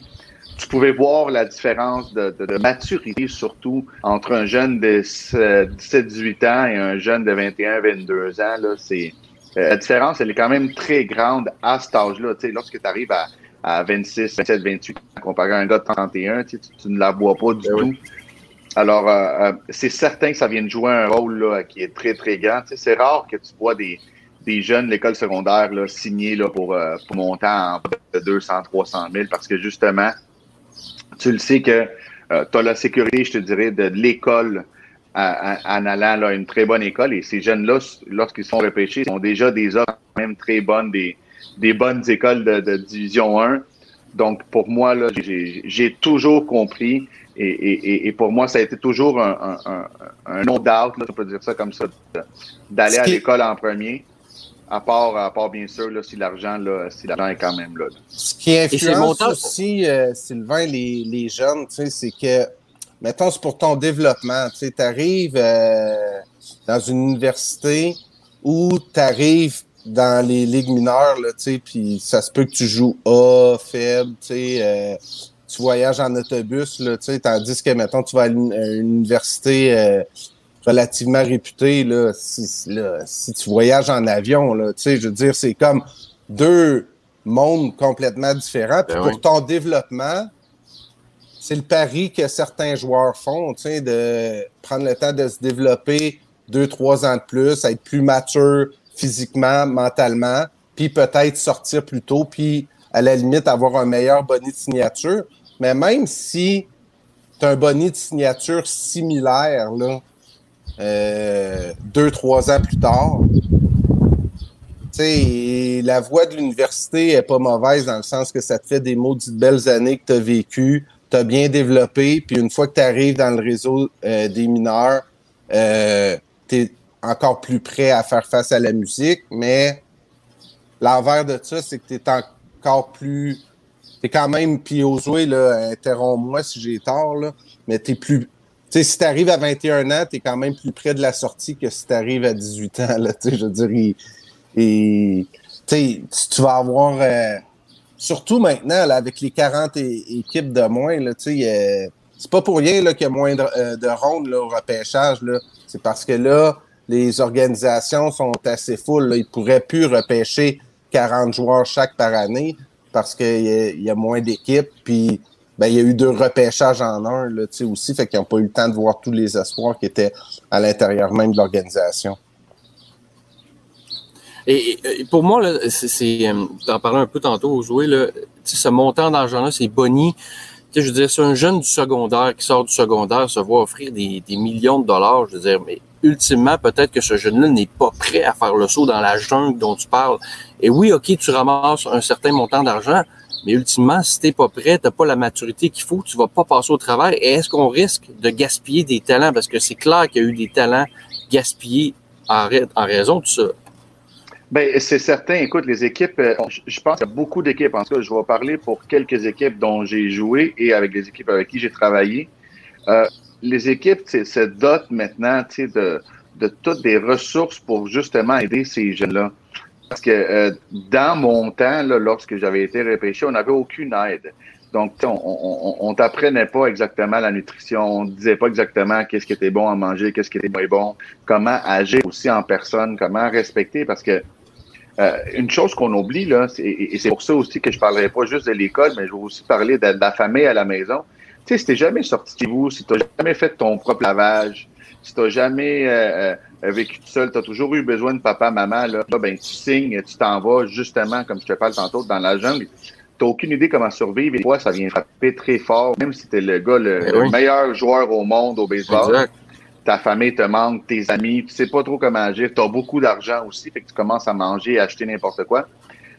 S4: Tu pouvais voir la différence de, de, maturité, surtout entre un jeune de 17-18 ans et un jeune de 21-22 ans. Là, c'est, euh, la différence, elle est quand même très grande à cet âge-là. Lorsque tu arrives à, à 26, 27, 28 ans, comparé à un gars de 31, tu, tu ne la vois pas du ben tout. Alors, euh, euh, c'est certain que ça vient de jouer un rôle là, qui est très, très grand. c'est rare que tu vois des, des jeunes de l'école secondaire là, signés là, pour, euh, pour monter en 200, 300 000 parce que justement, tu le sais que tu as la sécurité, je te dirais, de, l'école en allant à une très bonne école. Et ces jeunes-là, lorsqu'ils sont repêchés, ils ont déjà des offres même très bonnes, des, des bonnes écoles de, de Division 1. Donc, pour moi, là, j'ai toujours compris et, et, et, pour moi, ça a été toujours un, un, un, no doubt, là, on peut dire ça comme ça, d'aller à l'école en premier. À part, à part bien sûr, là, si l'argent, là, si l'argent est quand même là.
S2: Ce qui influence aussi, euh, Sylvain, les, les jeunes, tu sais, c'est que, mettons, c'est pour ton développement. Tu sais, arrives euh, dans une université où tu arrives dans les ligues mineures, là, tu sais, puis ça se peut que tu joues A, faible, tu sais, euh, tu voyages en autobus, là, tu sais, tandis que, mettons, tu vas à une, université euh, relativement réputée, là si, là, si tu voyages en avion, là, tu sais, je veux dire, c'est comme deux mondes complètement différents. Puis ben pour ton développement, c'est le pari que certains joueurs font, tu sais, de prendre le temps de se développer deux, trois ans de plus, être plus mature physiquement, mentalement, puis peut-être sortir plus tôt, puis à la limite avoir un meilleur bonnet de signature. Mais même si tu as un bonnet de signature similaire, là, euh, deux, trois ans plus tard, la voie de l'université est pas mauvaise dans le sens que ça te fait des maudites belles années que tu as vécues, tu as bien développé, puis une fois que tu arrives dans le réseau euh, des mineurs, euh, tu es encore plus prêt à faire face à la musique, mais l'envers de ça, c'est que tu es encore plus t'es quand même, puis Josué, là, interromps-moi si j'ai tort, là, mais t'es plus. Tu si t'arrives à 21 ans, t'es quand même plus près de la sortie que si t'arrives à 18 ans, tu je veux dire, tu vas avoir, euh, surtout maintenant, avec les 40 équipes de moins, tu euh, c'est pas pour rien, qu'il y a moins de, euh, de rondes, au repêchage. C'est parce que là, les organisations sont assez full, là. Ils pourraient plus repêcher 40 joueurs chaque par année parce qu'il y, a moins d'équipes. Puis ben, il y a eu deux repêchages en un là, aussi, fait qu'ils n'ont pas eu le temps de voir tous les espoirs qui étaient à l'intérieur même de l'organisation.
S3: Et, pour moi, c'est, euh, en parlant un peu tantôt au jouet, là, ce montant d'argent-là, c'est boni. je veux dire, c'est un jeune du secondaire qui sort du secondaire se voit offrir des, des millions de dollars. Je veux dire, mais ultimement, peut-être que ce jeune-là n'est pas prêt à faire le saut dans la jungle dont tu parles. Et oui, OK, tu ramasses un certain montant d'argent, mais ultimement, si t'es pas prêt, t'as pas la maturité qu'il faut, tu vas pas passer au travers. Et est-ce qu'on risque de gaspiller des talents? Parce que c'est clair qu'il y a eu des talents gaspillés en, raison de ça.
S4: Ben, c'est certain. Écoute, les équipes, euh, je pense qu'il y a beaucoup d'équipes. En tout cas, je vais parler pour quelques équipes dont j'ai joué et avec les équipes avec qui j'ai travaillé. Euh, les équipes se dotent maintenant de, de toutes des ressources pour justement aider ces jeunes-là. Parce que euh, dans mon temps, là, lorsque j'avais été repêché, on n'avait aucune aide. Donc, on, on, t'apprenait pas exactement la nutrition, on disait pas exactement qu'est-ce qui était bon à manger, qu'est-ce qui était moins bon, comment agir aussi en personne, comment respecter, parce que euh, une chose qu'on oublie, là, et c'est pour ça aussi que je parlerai pas juste de l'école, mais je vais aussi parler de, la famille à la maison. Tu sais, si t'es jamais sorti de vous, si t'as jamais fait ton propre lavage, si t'as jamais euh, euh, vécu tout seul, t'as toujours eu besoin de papa, maman, là, ben, tu signes, tu t'en vas justement, comme je te parle tantôt, dans la jungle t'as aucune idée comment survivre et toi, ça vient frapper très fort, même si t'es le gars, le,
S3: Ben
S4: meilleur joueur au monde au baseball.
S3: Exact.
S4: Ta famille te manque, tes amis, tu sais pas trop comment agir, t'as beaucoup d'argent aussi, fait que tu commences à manger et acheter n'importe quoi.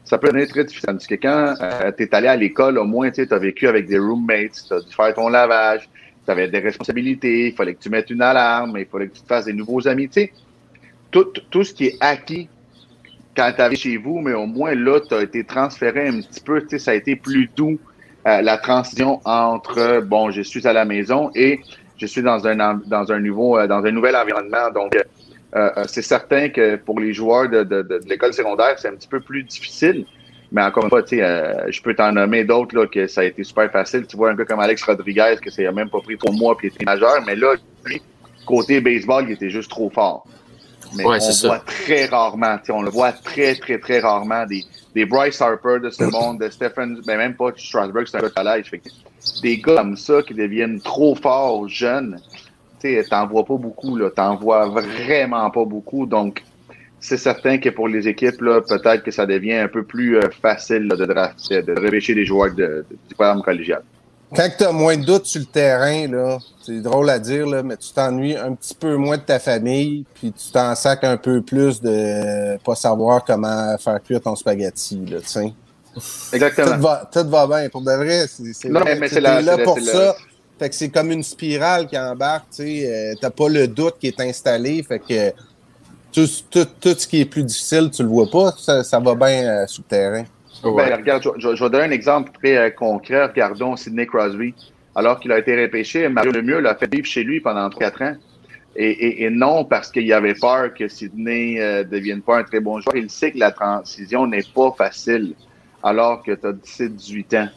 S4: Ça peut devenir très difficile. Parce que quand euh, t'es allé à l'école, au moins, tu as vécu avec des roommates, t'as dû faire ton lavage, t'avais des responsabilités, il fallait que tu mettes une alarme, il fallait que tu te fasses des nouveaux amis, tu sais. Tout, tout ce qui est acquis quand tu arrives chez vous, mais au moins là, tu as été transféré un petit peu, tu sais, ça a été plus doux, euh, la transition entre, bon, je suis à la maison et je suis dans un, dans un, euh, dans un nouvel environnement. Donc, euh, c'est certain que pour les joueurs de, l'école secondaire, c'est un petit peu plus difficile. Mais encore une fois, sais, je peux t'en nommer d'autres là que ça a été super facile. Tu vois un gars comme Alex Rodriguez que ça n'a même pas pris trois mois puis il était majeur, mais là, lui, côté baseball, il était juste trop fort. Mais
S3: Ouais,
S4: on
S3: c'est
S4: voit très rarement, on le voit très, très, très rarement des, des Bryce Harper de ce monde, de Stephen, ben même pas Strasburg, c'est un gars de collège. Des gars comme ça qui deviennent trop forts jeunes, tu t'en vois pas beaucoup, là. T'en vois vraiment pas beaucoup. Donc, c'est certain que pour les équipes, peut-être que ça devient un peu plus euh, facile là, de drafter, de repêcher des joueurs de, de- du programme collégial.
S2: Quand tu as moins de doutes sur le terrain, là, c'est drôle à dire, là, mais tu t'ennuies un petit peu moins de ta famille, puis tu t'en sacs un peu plus de pas savoir comment faire cuire ton spaghetti, là, tu sais.
S4: Exactement.
S2: Tout va, tout va bien. Pour de vrai, c'est
S4: mais-
S2: là
S4: la-
S2: pour ça. Fait que c'est comme une spirale qui embarque, tu sais. euh, T'as pas le doute qui est installé, fait que tout, tout, tout ce qui est plus difficile, tu le vois pas, ça, ça va bien euh, sur le terrain.
S3: Ouais.
S4: Ben, regarde, je, je- je vais donner un exemple très euh, concret. Regardons Sidney Crosby. Alors qu'il a été repêché, Mario Lemieux l'a fait vivre chez lui pendant 4 ans. Et, et- et non parce qu'il avait peur que Sidney ne devienne pas un très bon joueur. Il sait que la transition n'est pas facile alors que tu as 17-18 ans.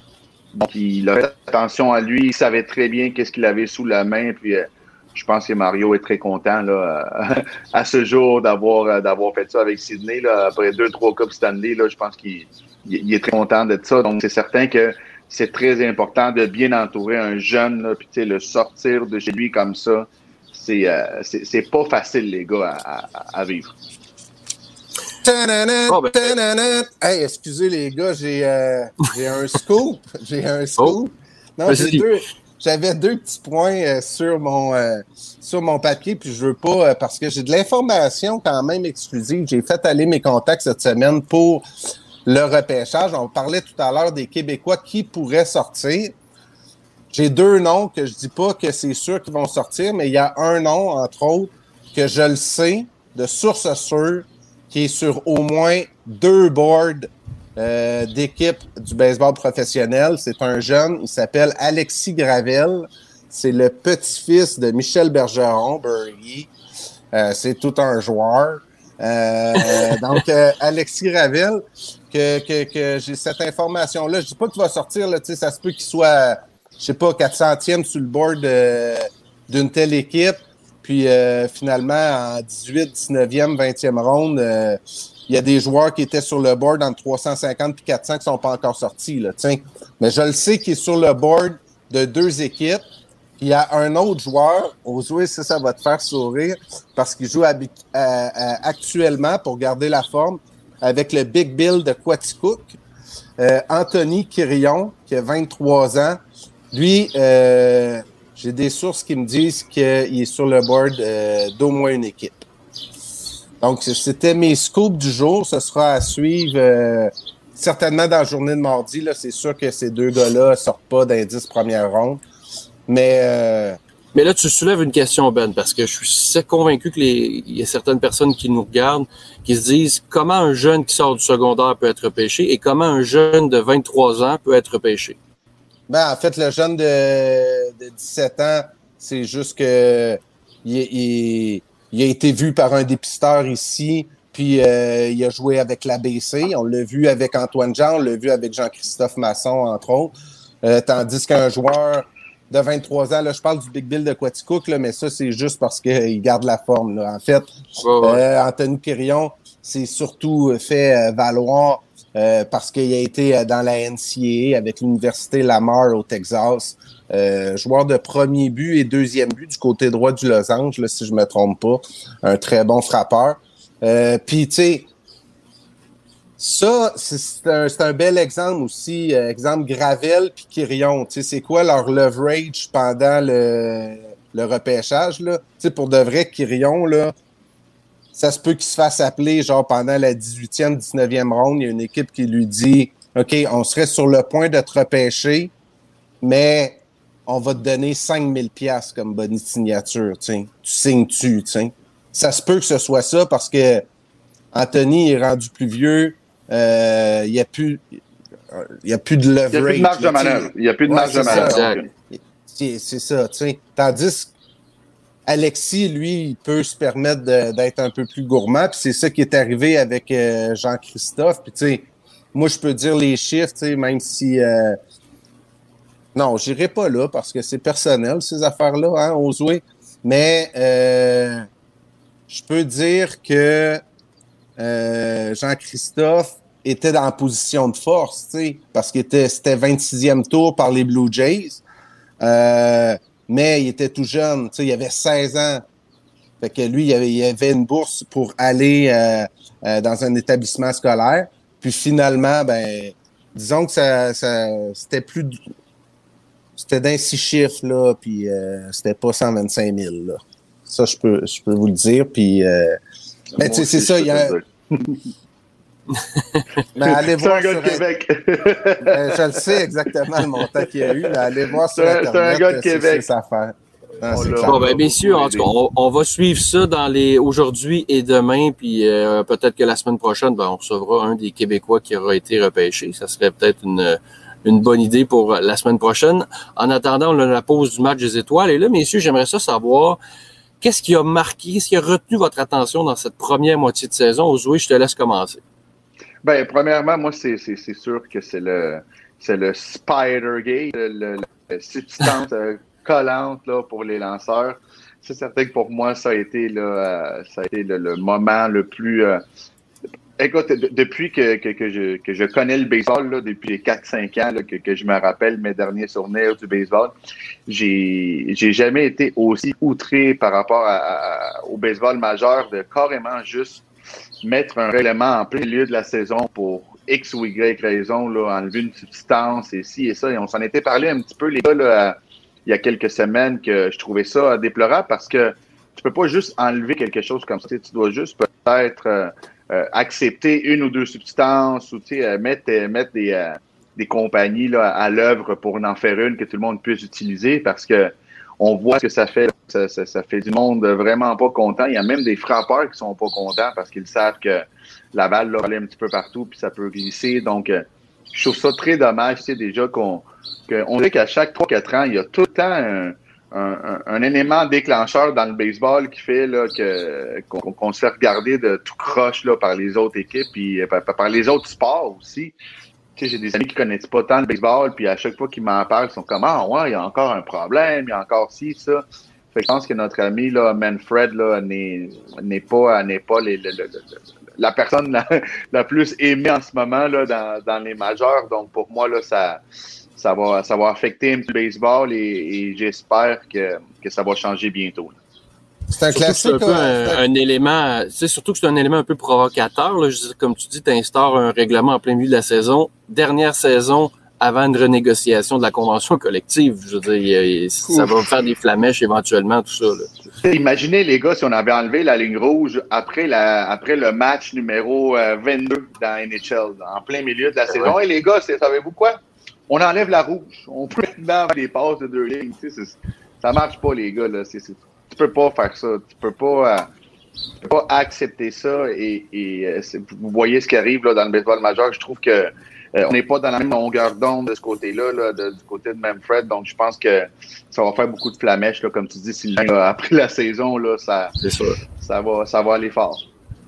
S4: Donc, il a fait attention à lui. Il savait très bien qu'est-ce qu'il avait sous la main. Puis, euh, je pense que Mario est très content là, euh, à ce jour d'avoir euh, d'avoir fait ça avec Sidney. Là, après deux, trois Coupes Stanley, là, je pense qu'il il, il est très content de ça. Donc, c'est certain que c'est très important de bien entourer un jeune, là, puis tu sais, le sortir de chez lui comme ça, c'est euh, c'est c'est pas facile, les gars, à, à- à vivre.
S3: Oh, ben-.
S2: Hey, excusez les gars, j'ai euh, j'ai un scoop. J'ai un scoop. Non,
S3: Vas-y.
S2: j'ai deux- J'avais deux petits points euh, sur mon euh, sur mon papier, puis je veux pas euh, parce que j'ai de l'information quand même exclusive. J'ai fait aller mes contacts cette semaine pour le repêchage. On parlait tout à l'heure des Québécois qui pourraient sortir. J'ai deux noms que je dis pas que c'est sûr qu'ils vont sortir, mais il y a un nom, entre autres, que je le sais, de source sûre, qui est sur au moins deux boards euh, d'équipe du baseball professionnel. C'est un jeune, il s'appelle Alexis Gravel. C'est le petit-fils de Michel Bergeron, Burry. Euh, c'est tout un joueur. Euh, donc, Alexis Gravel, que, que, j'ai cette information-là. Je dis pas qu'il va sortir, là, ça se peut qu'il soit, je sais pas, 400e sur le board d'une telle équipe. Puis finalement, en 18, 19e, 20e ronde, il y a des joueurs qui étaient sur le board entre 350 et 400 qui sont pas encore sortis. Là. Mais je le sais qu'il est sur le board de deux équipes. Il y a un autre joueur, au ça, ça va te faire sourire, parce qu'il joue euh, euh, actuellement pour garder la forme avec le Big Bill de Quaticook. Euh, Anthony Quirion, qui a 23 ans. Lui, euh, j'ai des sources qui me disent qu'il est sur le board euh, d'au moins une équipe. Donc, c'était mes scoops du jour. Ce sera à suivre euh, certainement dans la journée de mardi. Là, c'est sûr que ces deux gars-là sortent pas d'indice première ronde. Mais euh,
S3: Mais là, tu soulèves une question, Ben, parce que je suis convaincu qu'il y a certaines personnes qui nous regardent, qui se disent comment un jeune qui sort du secondaire peut être pêché et comment un jeune de 23 ans peut être pêché.
S2: Ben, en fait, le jeune de, de 17 ans, c'est juste que il, il, il, a été vu par un dépisteur ici, puis euh, il a joué avec l'ABC. On l'a vu avec Antoine Jean, on l'a vu avec Jean-Christophe Masson, entre autres. Euh, tandis qu'un joueur de 23 ans. Là, je parle du Big Bill de Quaticook, là, mais ça, c'est juste parce qu'il garde la forme. Là. En fait, euh, Anthony Quirion s'est surtout fait euh, valoir euh, parce qu'il a été dans la NCAA avec l'Université Lamar au Texas. Joueur de premier but et deuxième but du côté droit du losange, là, si je me trompe pas. Un très bon frappeur. Puis, tu sais, ça, c'est un, un, bel exemple aussi, euh, exemple Gravel puis Kyrion. Tu sais, c'est quoi leur leverage pendant le, le repêchage, là? Tu sais, pour de vrai, Kyrion, là, ça se peut qu'il se fasse appeler, genre, pendant la 18e, 19e ronde, il y a une équipe qui lui dit, OK, on serait sur le point de te repêcher, mais on va te donner 5000 pièces comme bonne signature, tu sais. Tu signes-tu, tu sais. Ça se peut que ce soit ça parce que Anthony est rendu plus vieux, euh, il n'y a plus. Il y a plus de leverage. Il n'y a plus de
S4: marge de manœuvre. Il n'y a plus de marge de manœuvre.
S2: C'est ça, tu sais. Tandis Alexis, lui, il peut se permettre d'être un peu plus gourmand. Puis c'est ça qui est arrivé avec euh, Jean-Christophe. Puis tu sais, moi, je peux dire les chiffres, tu sais, même si. Euh... Non, j'irai pas là parce que c'est personnel, ces affaires-là, hein, Osway. Mais euh, je peux dire que euh, Jean-Christophe était en position de force, parce qu'il était, c'était 26e tour par les Blue Jays. Euh, mais il était tout jeune, il avait 16 ans. Fait que lui, il avait, avait une bourse pour aller euh, euh, dans un établissement scolaire. Puis finalement, ben, disons que ça, ça c'était plus, c'était d'un six chiffres là, puis euh, c'était pas 125 000 là. Ça, je peux, je peux vous le dire. Puis, mais tu sais, c'est ça. Il y a,
S4: mais allez voir. C'est un gars de Québec.
S2: Ben, je le sais exactement le montant qu'il y a eu, mais allez voir sur Internet.
S4: C'est un gars de Québec.
S2: Ça fait.
S3: bon, ben, messieurs, en tout cas, on, on, va suivre ça dans les aujourd'hui et demain, puis euh, peut-être que la semaine prochaine, ben, on recevra un des Québécois qui aura été repêché. Ça serait peut-être une, une bonne idée pour la semaine prochaine. En attendant, on a la pause du match des étoiles. Et là, messieurs, j'aimerais ça savoir Qu'est-ce qui a marqué, qu'est-ce qui a retenu votre attention dans cette première moitié de saison? Zoé, je te laisse commencer.
S4: Ben, premièrement, moi, c'est sûr que c'est le, le Spider-Gate, le, substance euh, collante là, pour les lanceurs. C'est certain que pour moi, ça a été, là, euh, ça a été le, moment le plus, euh, Écoute, depuis que, que, je, que je connais le baseball, là, depuis les 4-5 ans que, je me rappelle mes derniers souvenirs du baseball, j'ai jamais été aussi outré par rapport au baseball majeur de carrément juste mettre un règlement en plein milieu de la saison pour X ou Y raison, là, enlever une substance et ci et ça. Et on s'en était parlé un petit peu, les gars, il y a quelques semaines que je trouvais ça déplorable parce que tu peux pas juste enlever quelque chose comme ça. Tu dois juste peut-être... Euh, accepter une ou deux substances ou euh, mettre, euh, mettre des, des compagnies là, à l'œuvre pour en faire une que tout le monde puisse utiliser parce que on voit ce que ça fait. Ça, ça, fait du monde vraiment pas content. Il y a même des frappeurs qui sont pas contents parce qu'ils savent que la balle va aller un petit peu partout puis ça peut glisser. Donc, je trouve ça très dommage, sais, déjà qu'on qu'on dirait qu'à chaque 3-4 ans, il y a tout le temps un, un, un, élément déclencheur dans le baseball qui fait là, que, qu'on, se fait regarder de tout croche là, par les autres équipes puis euh, par, les autres sports aussi. Tu sais, j'ai des amis qui connaissent pas tant le baseball, puis à chaque fois qu'ils m'en parlent, ils sont comme Ah ouais, il y a encore un problème, il y a encore ci, ça. Fait que je pense que notre ami là, Manfred là, n'est, n'est pas, n'est pas les, la personne la, la, plus aimée en ce moment là, dans, dans les majeurs. Donc pour moi, là, ça ça va, ça va affecter le baseball et, j'espère que, que, ça va changer bientôt.
S3: C'est un classique. Un, peu un, élément, c'est surtout que c'est un élément un peu provocateur. Là. Je comme tu dis, tu instaures un règlement en plein milieu de la saison. Dernière saison avant une renégociation de la convention collective. Je veux dire, ça va faire des flamèches éventuellement, tout ça. Là.
S4: Imaginez, les gars, si on avait enlevé la ligne rouge après, la, après le match numéro 22 euh, dans NHL, en plein milieu de la saison. Et les gars, savez-vous quoi? On enlève la rouge. On peut maintenant avoir des passes de deux lignes. Tu sais, Ça marche pas, les gars. Là. C'est, tu peux pas faire ça. Tu peux pas, euh, tu peux pas accepter ça. Et, et euh, vous voyez ce qui arrive là, dans le baseball majeur. Je trouve que euh, on n'est pas dans la même longueur d'onde de ce côté-là, là, du côté de Manfred. Donc, je pense que ça va faire beaucoup de flamèches, là, comme tu dis, Sylvain. après la saison, là, ça, ça, va, ça va aller fort.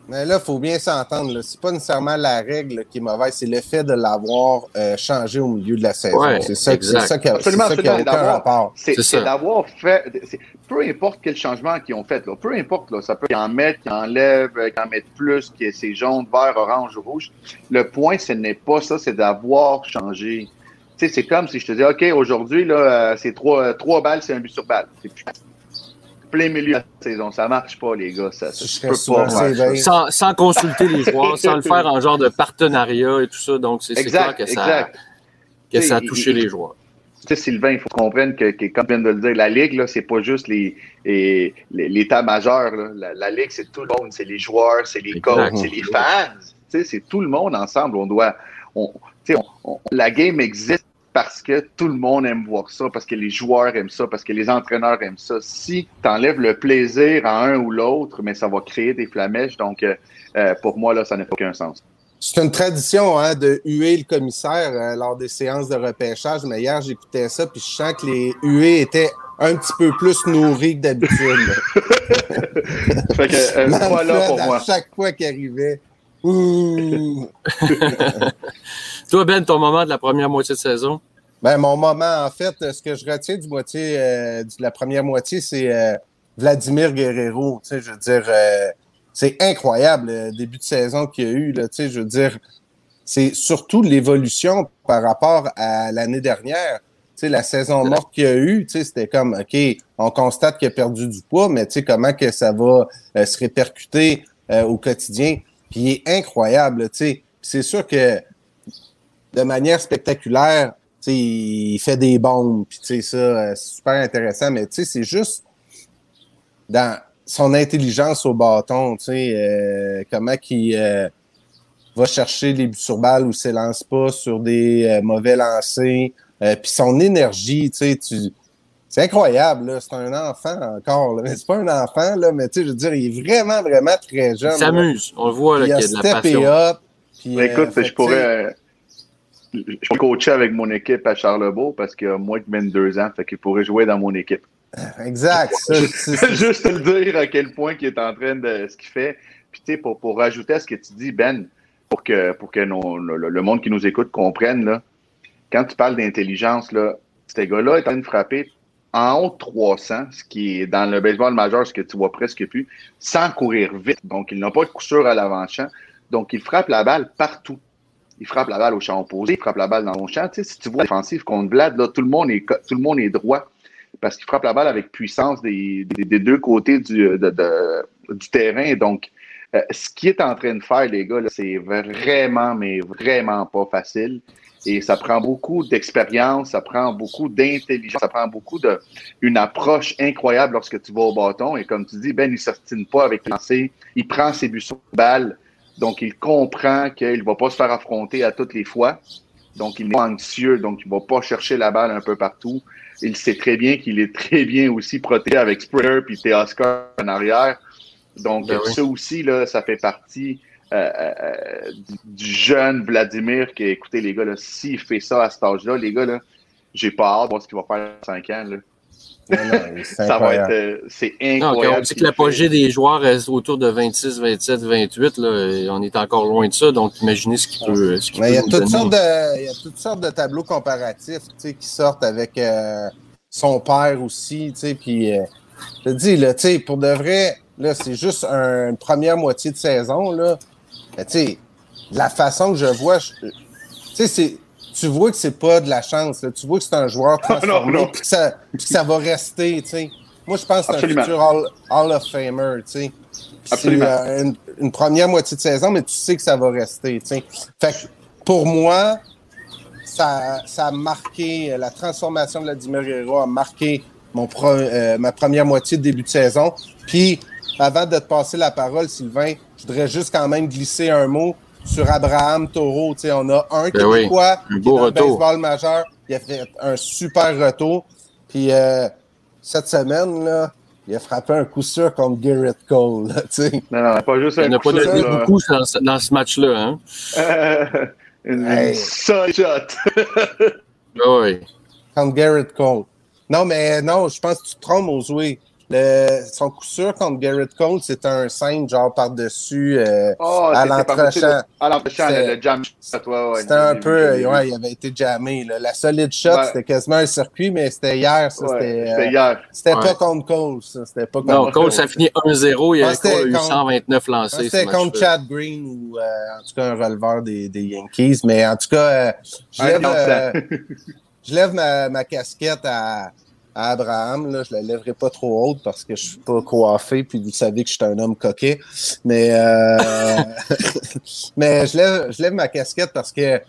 S2: Mais là, il faut bien s'entendre. là. C'est pas nécessairement la règle qui est mauvaise, c'est le fait de l'avoir euh, changé au milieu de la saison.
S3: Ouais,
S2: c'est ça, ça qui a, c'est
S4: Absolument,
S2: ça qui a aucun rapport.
S4: C'est d'avoir fait. Peu importe quel changement qu'ils ont fait, là, peu importe, là, ça peut qu'ils en mettent, qu'ils enlèvent, euh, qu'ils en mettent plus, que c'est jaune, vert, orange, rouge. Le point, ce n'est pas ça, c'est d'avoir changé. Tu sais, c'est comme si je te dis, OK, aujourd'hui, là, euh, c'est trois, trois balles, c'est un but sur balle. C'est plus- plein milieu de la saison. Ça marche pas, les gars. Ça,
S2: Je
S4: peux
S2: souvent
S4: pas.
S3: Sans, sans consulter les joueurs, sans le faire en genre de partenariat et tout ça. Donc, c'est clair
S4: Exact,
S3: que ça,
S4: exact.
S3: que ça a touché
S4: il-
S3: les joueurs.
S4: Tu sais, Sylvain, il faut comprendre que, que, comme tu viens de le dire, la Ligue, là, c'est pas juste les, les- les- l'état majeur. là. La, la Ligue, c'est tout le monde. C'est les joueurs, c'est les coachs, c'est les fans. Tu sais, c'est tout le monde ensemble. On doit. On, tu sais, on- on- la game existe parce que tout le monde aime voir ça, parce que les joueurs aiment ça, parce que les entraîneurs aiment ça. Si tu enlèves le plaisir à un ou l'autre, mais ça va créer des flamèches. Donc, euh, euh, pour moi, là, ça n'a aucun sens.
S2: C'est une tradition hein, de huer le commissaire euh, lors des séances de repêchage. Mais hier, j'écoutais ça, puis je sens que les huées étaient un petit peu plus nourries que d'habitude.
S4: Fait que, euh, voilà pour
S2: à
S4: moi.
S2: chaque fois qu'il arrivait. Ouh.
S3: Toi, Ben, ton moment de la première moitié de saison?
S2: Ben, mon moment, en fait, euh, ce que je retiens du moitié, euh, de la première moitié, c'est euh, Vladimir Guerrero. Tu sais, je veux dire, c'est incroyable le début de saison qu'il y a eu. Là, tu sais, je veux dire, c'est surtout l'évolution par rapport à l'année dernière. Tu sais, la saison morte qu'il y a eu, tu sais, c'était comme, OK, on constate qu'il a perdu du poids, mais tu sais, comment que ça va se répercuter au quotidien. Puis il est incroyable, tu sais. C'est sûr que de manière spectaculaire, tu sais, il fait des bombes, puis tu sais, ça, euh, c'est super intéressant, mais tu sais, c'est juste dans son intelligence au bâton, tu sais, euh, comment qu'il euh, va chercher les buts sur balle ou s'élance pas sur des euh, mauvais lancers, euh, puis son énergie, tu sais, tu... C'est incroyable, là. C'est un enfant encore, là. Mais c'est pas un enfant, là, mais tu sais, je veux dire, il est vraiment, vraiment très jeune.
S3: Il s'amuse. On le voit là,
S2: Il a
S3: qu'il y a de la
S2: steppé
S3: passion.
S2: up. puis,
S4: Mais Écoute,
S2: euh, fait
S4: je pourrais, euh, je pourrais coacher avec mon équipe à Charlebourg parce qu'il a moins de 22 ans, fait qu'il pourrait jouer dans mon équipe.
S2: Exact. ça,
S4: Juste te le dire à quel point il est en train de ce qu'il fait. Puis tu sais, pour, pour rajouter à ce que tu dis, Ben, pour que, pour que nos- le, le monde qui nous écoute comprenne, là, quand tu parles d'intelligence, là, ce gars-là est en train de frapper en haut de 300, ce qui est dans le baseball majeur, ce que tu vois presque plus, sans courir vite. Donc, il n'a pas de coup sûr à l'avant-champ. Donc, il frappe la balle partout. Il frappe la balle au champ opposé, il frappe la balle dans mon champ. Si tu vois la défensive contre Vlad, là, tout le monde est, tout le monde est droit parce qu'il frappe la balle avec puissance des, des- deux côtés du, de- de- du terrain. Donc, euh, ce qu'il est en train de faire, les gars, c'est vraiment, mais vraiment pas facile. Et ça prend beaucoup d'expérience, ça prend beaucoup d'intelligence, ça prend beaucoup de une approche incroyable lorsque tu vas au bâton. Et comme tu dis, Ben, il ne pas avec le lancer. Il prend ses buts sur balle. Donc, il comprend qu'il ne va pas se faire affronter à toutes les fois. Donc, il est pas anxieux, donc il ne va pas chercher la balle un peu partout. Il sait très bien qu'il est très bien aussi protégé avec Springer puis Teoscar en arrière. Donc,
S3: Ben oui.
S4: ça aussi, là, ça fait partie euh, euh, du, du jeune Vladimir qui, écoutez, les gars, là, s'il fait ça à cet âge-là, les gars, là, j'ai pas hâte de voir ce qu'il va faire à 5 ans. Là.
S2: Non, non, c'est
S4: Ça va
S2: incroyable.
S4: être. euh, c'est
S3: Non,
S4: incroyable.
S3: quand on dit
S4: ce
S3: que l'apogée des joueurs est autour de 26, 27, 28, là, et on est encore loin de ça. Donc, imaginez ce qu'il peut, ce qu'il
S2: Mais il y a toutes sortes de, il y a toutes sortes de tableaux comparatifs, tu sais, qui sortent avec euh, son père aussi, tu sais, puis euh, je te dis, là, tu sais, pour de vrai, là, c'est juste un- une première moitié de saison, là, mais tu sais, de la façon que je vois, je- tu sais, c'est, tu vois que c'est pas de la chance, là, tu vois que c'est un joueur transformé,
S4: non.
S2: puis que ça, puis que ça va rester. Moi, je pense que c'est un futur Hall, of Famer, tu sais. Puis C'est
S4: Absolument.
S2: euh, une, une première moitié de saison, mais tu sais que ça va rester. Fait que pour moi, ça, ça a marqué, euh, la transformation de Vladimir Guerrero a marqué mon pro- euh, ma première moitié de début de saison. Puis, avant de te passer la parole, Sylvain, je voudrais juste quand même glisser un mot sur Abraham Taureau. Tu sais, on a un
S3: Ben oui,
S2: Québécois
S3: un
S2: qui est dans le
S3: retour.
S2: baseball majeur. Il a fait un super retour. Puis, euh, cette semaine, là, il a frappé un coup sûr contre Garrett Cole. Là,
S4: non, non, pas juste un
S3: Il n'y en a pas de beaucoup dans, dans, ce match-là. Hein?
S4: Euh, une hey. shot.
S3: oui.
S2: Contre Garrett Cole. Non, mais non, je pense que tu te trompes, Ozoué. Le, son coup sûr contre Garrett Cole, c'était un 5 genre par-dessus euh,
S4: oh,
S2: à l'entrechamp.
S4: À l'entrechamp, le jam shot. Ouais,
S2: c'était un peu, ouais, il avait été jammé. Là. La solide shot, ouais. c'était quasiment un circuit, mais c'était hier. Ça,
S4: c'était euh, hier.
S2: C'était pas contre Cole. Ça. C'était pas contre
S3: non, Cole, Cole, ça finit 1-0. Il y a Cole eu 129 lancés.
S2: C'était contre Chad Green ou euh, en tout cas un releveur des, des Yankees. Mais en tout cas, je lève, je lève ma, ma casquette à à Abraham. Je la lèverai pas trop haute parce que je suis pas coiffé, puis vous savez que je suis un homme coquet. Mais, euh... je, lève, ma casquette parce que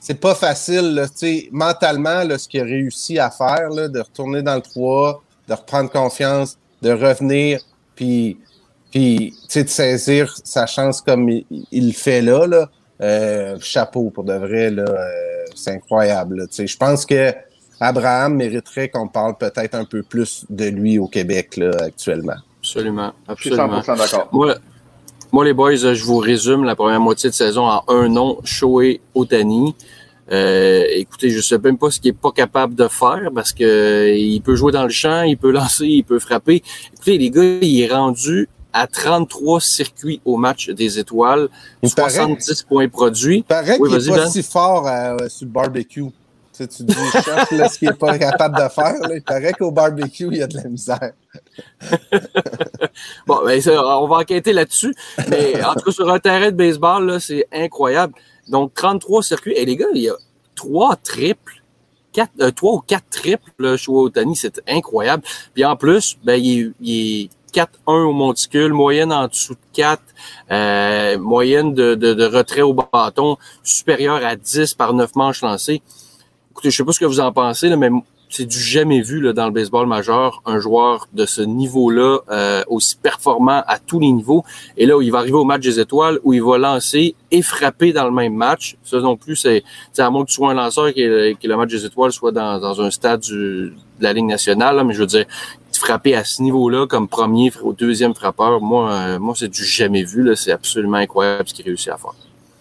S2: c'est pas facile, mentalement, là, ce qu'il a réussi à faire, là, de retourner dans le 3, de reprendre confiance, de revenir, puis, puis de saisir sa chance comme il, le fait là. Euh, chapeau pour de vrai, euh, c'est incroyable. Je pense que Abraham mériterait qu'on parle peut-être un peu plus de lui au Québec là, actuellement.
S3: Absolument. absolument.
S4: Je suis 100% d'accord.
S3: Moi, moi, les boys, je vous résume la première moitié de saison en un nom, Shohei Otani. Euh, écoutez, je sais même pas ce qu'il est pas capable de faire parce que euh, il peut jouer dans le champ, il peut lancer, il peut frapper. Écoutez, les gars, il est rendu à 33 circuits au match des étoiles, il 70 paraît, points produits. Il
S2: paraît oui, qu'il pas ben. si fort euh, sur le barbecue. Tu, sais, tu dis, ce qu'il n'est pas capable de faire. Là, il paraît qu'au barbecue, il y a de la misère.
S3: bon, ben, ça, on va enquêter là-dessus. Mais en tout cas, sur un terrain de baseball, c'est incroyable. Donc, 33 circuits. Et les gars, il y a trois triples. Quatre, euh, trois ou quatre triples là, chez Otani, c'est incroyable. Puis en plus, ben, il il est 4-1 au monticule, moyenne en dessous de 4, euh, moyenne de, de, de, retrait au bâton supérieure à 10 par 9 manches lancées. Écoutez, je sais pas ce que vous en pensez, là, mais c'est du jamais vu là, dans le baseball majeur, un joueur de ce niveau-là, euh, aussi performant à tous les niveaux. Et là, où il va arriver au match des étoiles, où il va lancer et frapper dans le même match. Ça non plus, c'est à moins que tu sois un lanceur qui que le match des étoiles soit dans, dans un stade du, de la Ligue nationale, là, mais je veux dire, frapper à ce niveau-là comme premier ou deuxième frappeur, moi, euh, moi c'est du jamais vu. C'est absolument incroyable ce qu'il réussit à faire.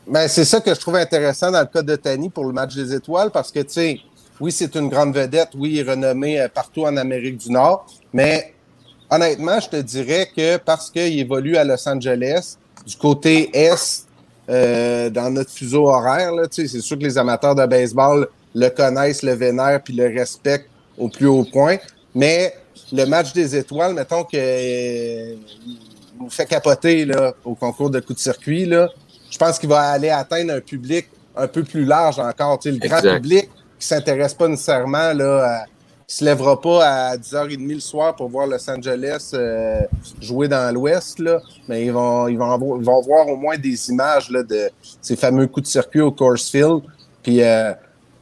S2: Ben, c'est ça que je trouve intéressant dans le cas de Tani pour le match des étoiles, parce que, tu sais, oui, c'est une grande vedette, oui, il est renommé euh, partout en Amérique du Nord, mais honnêtement, je te dirais que parce qu'il évolue à Los Angeles, du côté Est, euh, dans notre fuseau horaire, c'est sûr que les amateurs de baseball le connaissent, le vénèrent, puis le respectent au plus haut point, mais le match des étoiles, mettons que euh, nous fait capoter là, au concours de coup de circuit, là, je pense qu'il va aller atteindre un public un peu plus large encore. Tu sais, le grand public qui s'intéresse pas nécessairement, là, à, qui se lèvera pas à 10h30 le soir pour voir Los Angeles euh, jouer dans l'Ouest, là, mais ils vont, ils, vont, ils vont voir au moins des images là, de ces fameux coups de circuit au Coors Field. Puis, euh, tu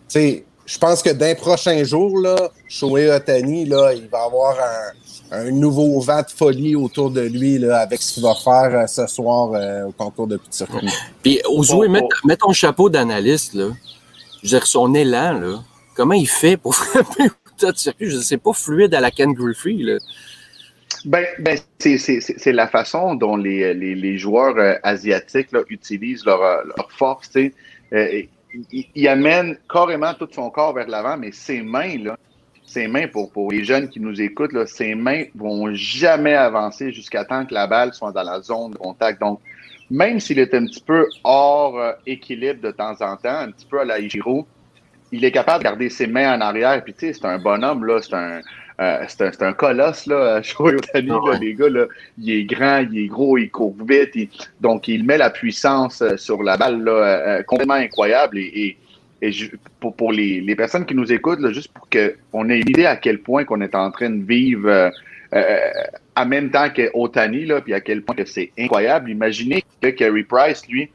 S2: sais, je pense que d'un prochain jour, là, Shohei Otani, là, il va avoir un, un, nouveau vent de folie autour de lui là, avec ce qu'il va faire euh, ce soir euh, au concours de petit circuit.
S3: Puis, Ozoué, mets, mets, ton chapeau d'analyste, là. Je veux dire, son élan, là. Comment il fait pour frapper au de circuit? Je sais pas fluide à la Ken Griffey, là.
S4: Ben, ben c'est la façon dont les, les, les joueurs euh, asiatiques là, utilisent leur, leur force. Euh, il, il, amène carrément tout son corps vers l'avant, mais ses mains, là, ses mains, pour, pour les jeunes qui nous écoutent, là, ses mains vont jamais avancer jusqu'à temps que la balle soit dans la zone de contact. Donc, même s'il est un petit peu hors euh, équilibre de temps en temps, un petit peu à la Ichiro, il est capable de garder ses mains en arrière. Puis, tu sais, c'est un bonhomme, là, c'est un, euh, c'est un, un, colosse, là, Shoyotani, ouais. les gars, là, il est grand, il est gros, il court vite, il, donc il met la puissance euh, sur la balle, là, euh, complètement incroyable. Et, et, et je, pour, pour les, les, personnes qui nous écoutent, là, juste pour qu'on ait une idée à quel point qu'on est en train de vivre euh, euh, en même temps que Otani, là, puis à quel point que c'est incroyable. Imaginez que Kerry Price, lui,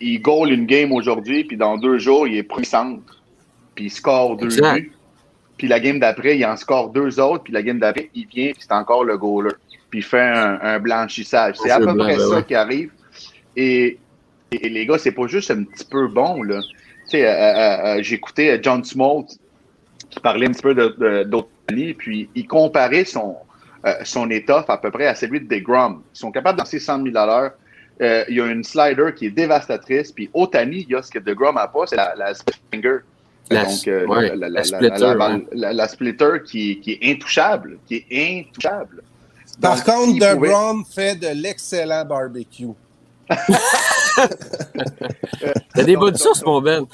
S4: il goal une game aujourd'hui, puis dans deux jours, il est puissant, puis il score deux buts puis la game d'après, il en score deux autres, puis la game d'après, il vient, puis c'est encore le goaler. Puis il fait un, un blanchissage. C'est à peu près ben ça ouais. qui arrive. Et, et, les gars, c'est pas juste un petit peu bon, là. Tu sais, euh, euh, j'écoutais John Smolt qui parlait un petit peu d'Otani, puis il comparait son, euh, son étoffe à peu près à celui de DeGrom. Ils sont capables de lancer 100 000 à l'heure. Euh, il y a une slider qui est dévastatrice, puis Otani, il y a ce que DeGrom n'a pas, c'est la, finger.
S3: La-
S4: Donc, euh,
S3: ouais,
S4: la,
S3: la splitter, ouais.
S4: la- la splitter qui, qui est intouchable, qui est intouchable.
S2: Par
S4: Donc,
S2: contre,
S4: pouvait-
S2: DeGrom fait de l'excellent barbecue.
S3: T'as des bonnes sources, mon Ben.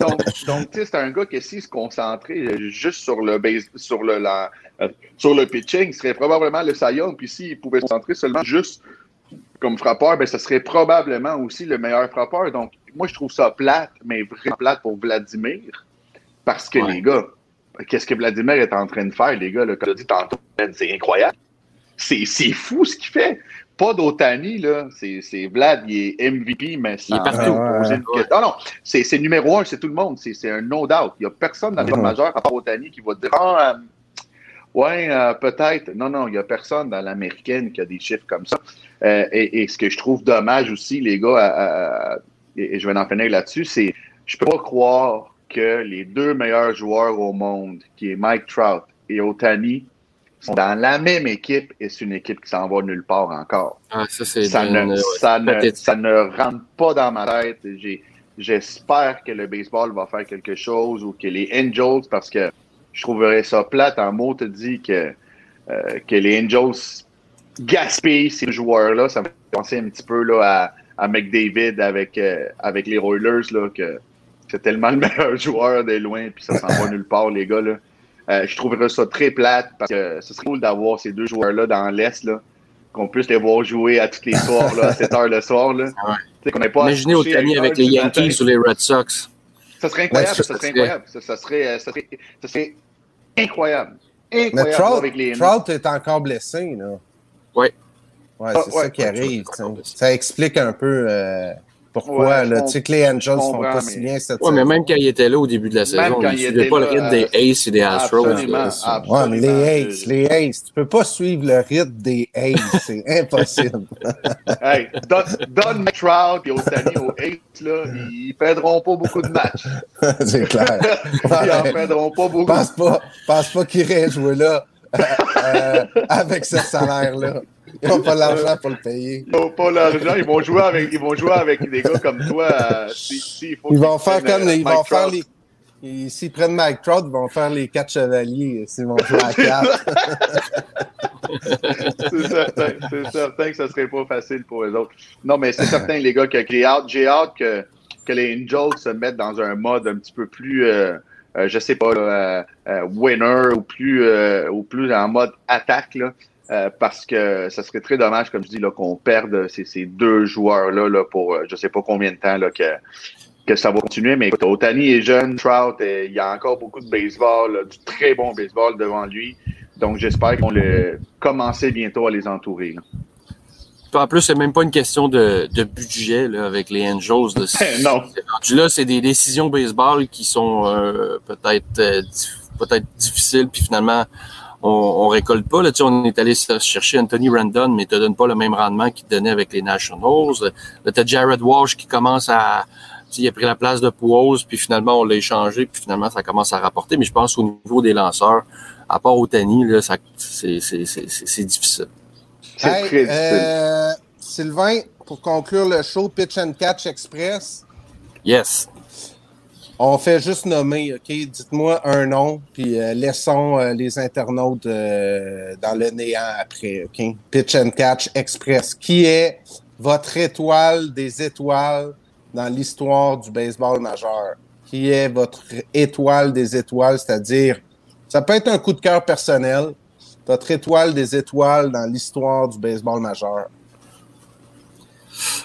S4: donc, donc tu sais, c'est un gars qui, s'il se concentrait euh, juste sur le base, sur le, la, euh, sur le pitching, il serait probablement le Young. Puis s'il pouvait se concentrer seulement juste comme frappeur, ben, ce serait probablement aussi le meilleur frappeur. Donc, moi, je trouve ça plate, mais vraiment plate pour Vladimir. Parce que
S3: Ouais.
S4: les gars, qu'est-ce que Vladimir est en train de faire, les gars, là, comme tu as dit tantôt, c'est incroyable. C'est fou ce qu'il fait. Pas d'Otani, là. C'est c'est Vlad, il est MVP, mais sans
S3: Il est partout. Ouais.
S4: question. Non, non, c'est c'est numéro un, c'est tout le monde. C'est c'est un no doubt. Il n'y a personne dans les
S2: Mhm.
S4: majeures à part Otani qui va dire Ah, euh, ouais, euh, peut-être. Non, non, il n'y a personne dans l'américaine qui a des chiffres comme ça. Euh, et, et ce que je trouve dommage aussi, les gars, à- à- et, et je vais en finir là-dessus, c'est je peux pas croire que les deux meilleurs joueurs au monde, qui est Mike Trout et Otani, sont dans la même équipe et c'est une équipe qui s'en va nulle part encore
S3: Ah, ça, c'est
S4: ça, ne,
S3: ouais,
S4: ça, ne,
S3: pathétique.
S4: ça ne rentre pas dans ma tête. J'espère que le baseball va faire quelque chose ou que les Angels, parce que je trouverais ça plate en mots, te dit que, euh, que les Angels gaspillent ces joueurs-là. Ça me fait penser un petit peu là, à, à McDavid avec, euh, avec les Oilers, là, que c'est tellement le meilleur joueur de loin, puis ça s'en va nulle part, les gars. Là. Euh, je trouverais ça très plate parce que ce serait cool d'avoir ces deux joueurs-là dans l'Est, là, qu'on puisse les voir jouer à tous les soirs, là, à 7 heures le soir. Là.
S3: Ouais.
S4: Qu'on pas se
S3: Imaginez Otani
S4: une
S3: avec les. Yankees ou les Red Sox.
S4: Ça serait incroyable,
S2: Ouais,
S4: ça,
S3: ça
S4: serait incroyable. Ça, ça serait, ça, serait, ça serait incroyable.
S2: Mais
S4: Incroyable
S2: Trout,
S4: avec les
S2: Trout est encore blessé, là.
S3: Ouais.
S2: Ouais,
S4: Ah,
S2: c'est
S4: ouais,
S2: ça qui
S3: ouais,
S2: arrive. Ça explique un peu euh, pourquoi.
S4: Ouais,
S2: là? Tu sais que les Angels font pas si
S4: mais-
S2: bien cette
S3: Ouais, mais
S2: saison.
S3: même quand il était là au début de la
S4: Même
S3: saison, il
S4: il
S3: suivait pas le rythme des Aces et des Astros.
S4: absolument.
S2: Ouais, mais les Aces, les Aces, tu peux pas suivre le rythme des Aces, c'est impossible.
S4: Hey, donne, donne Mike Trout et Otani aux Aces, là, ils perdront pas beaucoup de matchs.
S2: c'est clair.
S4: Ils en perdront pas beaucoup.
S2: pense pas, pense pas qu'ils iraient jouer là euh, euh, avec ce salaire-là. Ils n'ont pas l'argent pour le payer.
S4: Ils n'ont pas l'argent, ils vont jouer avec, ils vont jouer avec des gars comme toi. euh, si- si, il faut
S2: Ils vont faire comme
S4: euh,
S2: ils
S4: Mike
S2: vont faire les. ils- S'ils prennent Mike Trout, ils vont faire les quatre chevaliers s'ils vont jouer à quatre.
S4: c'est certain, c'est certain que ce serait pas facile pour eux autres. Non, mais c'est certain, les gars, que j'ai hâte, j'ai hâte que, que les Angels se mettent dans un mode un petit peu plus, euh, euh, je sais pas, là, euh, euh, winner ou plus, euh, ou plus en mode attaque, là, euh, parce que ça serait très dommage, comme je dis, là, qu'on perde ces, ces deux joueurs-là là, pour euh, je sais pas combien de temps là, que, que ça va continuer. Mais écoute, Otani est jeune, Trout, il y a encore beaucoup de baseball, là, du très bon baseball devant lui. Donc, j'espère qu'on le commencer bientôt à les entourer. là.
S3: En plus, c'est même pas une question de, de budget là, avec les Angels.
S4: Non.
S3: là, c'est des décisions baseball qui sont euh, peut-être euh, peut-être difficiles, puis finalement, on, on récolte pas. Là, tu sais, on est allé chercher Anthony Randon, mais il te donne pas le même rendement qu'il te donnait avec les Nationals. Là, t'as Jared Walsh qui commence à... tu sais, Il a pris la place de Pujols, puis finalement, on l'a échangé, puis finalement, ça commence à rapporter. Mais je pense au niveau des lanceurs, à part Otani, là, ça, c'est, c'est, c'est, c'est, c'est difficile.
S4: C'est
S2: Hey,
S4: très difficile.
S2: euh, Sylvain, pour conclure le show Pitch and Catch Express,
S3: Yes.
S2: On fait juste nommer, OK? Dites-moi un nom, puis euh, laissons euh, les internautes euh, dans le néant après, OK? Pitch and Catch Express. Qui est votre étoile des étoiles dans l'histoire du baseball majeur? Qui est votre étoile des étoiles, c'est-à-dire, ça peut être un coup de cœur personnel, votre étoile des étoiles dans l'histoire du baseball majeur?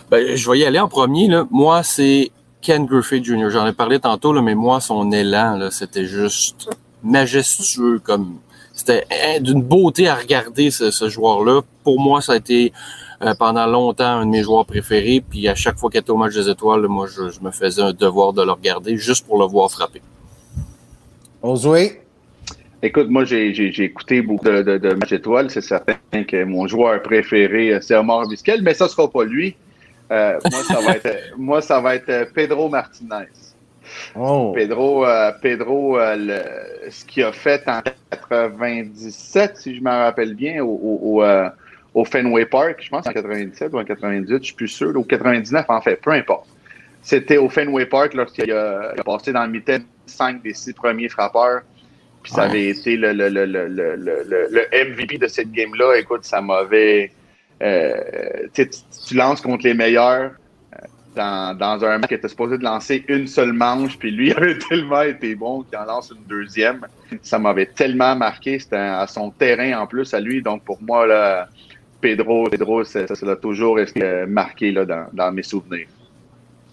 S3: Ben, je vais y aller en premier. Là. Moi, c'est Ken Griffey Jr. J'en ai parlé tantôt, là, mais moi, son élan, là, c'était juste majestueux. comme C'était hein, d'une beauté à regarder ce, ce joueur-là. Pour moi, ça a été euh, pendant longtemps un de mes joueurs préférés. Puis à chaque fois qu'il était au match des étoiles, là, moi, je, je me faisais un devoir de le regarder juste pour le voir frapper.
S2: Oswey?
S4: Écoute, moi, j'ai écouté beaucoup de, de, de matchs étoiles. C'est certain que mon joueur préféré, euh, c'est Omar Vizquel, mais ça sera pas lui. Euh, moi, ça va être, moi, ça va être euh, Pedro Martinez.
S2: Oh.
S4: Pedro, euh, Pedro euh, le- ce qu'il a fait en 97, si je me rappelle bien, au, au, Fenway Park, je pense en 97 ou en 98, je suis plus sûr, ou 99 en fait, peu importe. C'était au Fenway Park lorsqu'il a, passé dans le mitaine 5 des six premiers frappeurs. Puis ça
S3: Ouais.
S4: avait été le, le, le, le, le, le, le- le MVP de cette game-là. Écoute, ça m'avait. Euh, tu, lances contre les meilleurs euh, dans, un match qui était supposé de lancer une seule manche, puis lui avait tellement été bon qu'il en lance une deuxième. Ça m'avait tellement marqué. C'était à son terrain en plus à lui. Donc pour moi, là, Pedro, Pedro, ça l'a toujours resté marqué là, dans, mes souvenirs.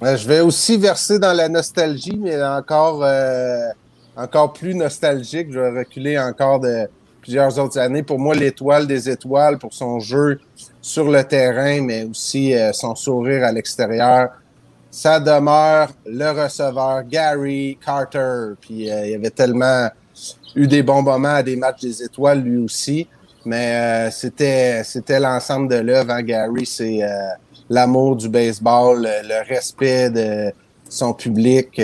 S2: Je vais aussi verser dans la nostalgie, mais encore, euh, encore plus nostalgique. Je vais reculer encore de plusieurs autres années. Pour moi, l'étoile des étoiles pour son jeu sur le terrain, mais aussi euh, son sourire à l'extérieur. Ça demeure le receveur Gary Carter. Puis euh, il avait tellement eu des bons moments à des matchs des étoiles lui aussi. Mais euh, c'était l'ensemble de l'œuvre. Hein, Gary, c'est l'amour du baseball, le, respect de son public.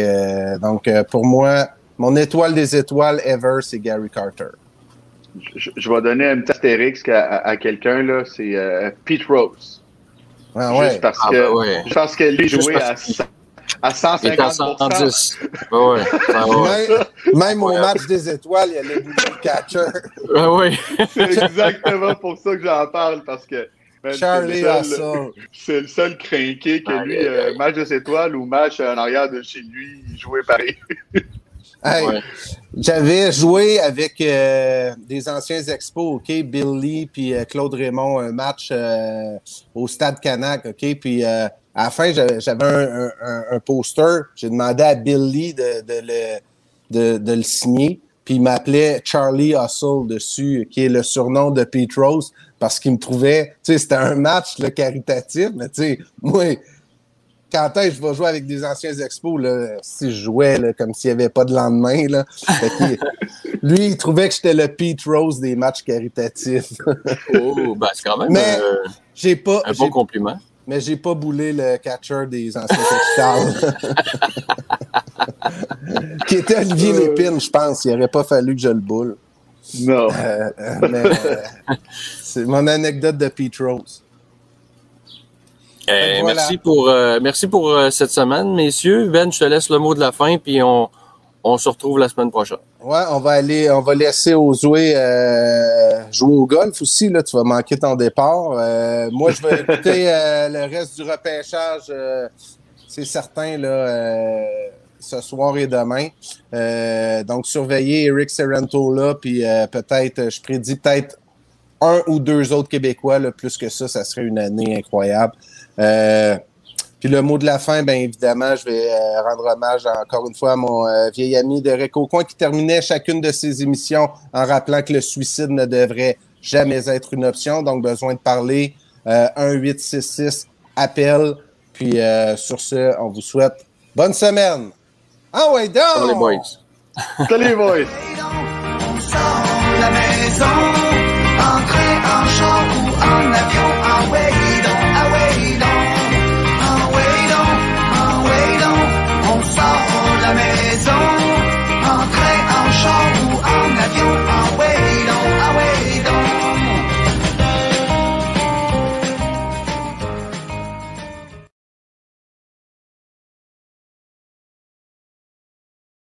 S2: donc, pour moi, mon étoile des étoiles ever, c'est Gary Carter.
S4: Je, je vais donner un petit astérisque à, à- à quelqu'un, là, c'est euh, Pete Rose.
S2: Ah,
S4: Juste
S2: ouais.
S4: parce
S3: Ah,
S4: que,
S3: ben ouais.
S4: juste parce que lui
S3: Juste
S4: jouait à, à
S3: Il est à
S4: 150
S3: 110. Ouais, ouais. Ouais.
S2: Même, même au match des étoiles, il y a le double catcher.
S3: Ah, ouais.
S4: C'est exactement pour ça que j'en parle, parce que c'est
S2: Charlie
S4: le seul-
S2: Russell.
S4: c'est le seul crinqué que lui, euh, match de ses étoiles ou match en arrière de chez lui, il jouait pareil.
S2: Hey,
S3: Ouais.
S2: J'avais joué avec euh, des anciens expos, OK? Bill Lee puis euh, Claude Raymond, un match euh, au Stade Canac, OK? Puis à la fin, j'avais un, un- un- un poster. J'ai demandé à Bill Lee de, de le, de, de le signer. Puis il m'appelait Charlie Hustle dessus, qui est le surnom de Pete Rose, parce qu'il me trouvait, tu sais, c'était un match là, caritatif, mais tu sais, moi, quand est-ce que je vais jouer avec des anciens expos, là, si je jouais là, comme s'il n'y avait pas de lendemain, là? Fait lui, il trouvait que j'étais le Pete Rose des matchs caritatifs.
S3: Oh, ben, c'est quand même
S2: Mais-
S3: euh,
S2: j'ai pas,
S3: un bon compliment.
S2: mais j'ai pas boulé le catcher des anciens capitales. qui était Olivier
S4: Euh.
S2: Lépine, je pense. Il aurait pas fallu que je le boule.
S4: Non.
S2: Euh, euh, c'est mon anecdote de Pete Rose. Voilà.
S3: Merci pour, euh, merci pour euh, cette semaine, messieurs. Ben, je te laisse le mot de la fin, puis on, on se retrouve la semaine prochaine.
S2: Ouais, on va aller, on va laisser Ozoué euh, jouer au golf aussi. Là, tu vas manquer ton départ. Euh, moi, je vais écouter euh, le reste du repêchage. euh, c'est certain là, euh, ce soir et demain. Euh, donc, surveillez Eric Serento là, puis euh, peut-être, je prédis peut-être un ou deux autres Québécois. Là, plus que ça, ça serait une année incroyable. Euh, puis le mot de la fin, bien évidemment, je vais euh, rendre hommage encore une fois à mon euh, vieil ami Derek Aucoin qui terminait chacune de ses émissions en rappelant que le suicide ne devrait jamais être une option. Donc, besoin de parler 1866 appel. Puis sur ce, on vous souhaite bonne semaine. Ah ouais, donc!
S3: Salut, boys!
S4: Salut, boys!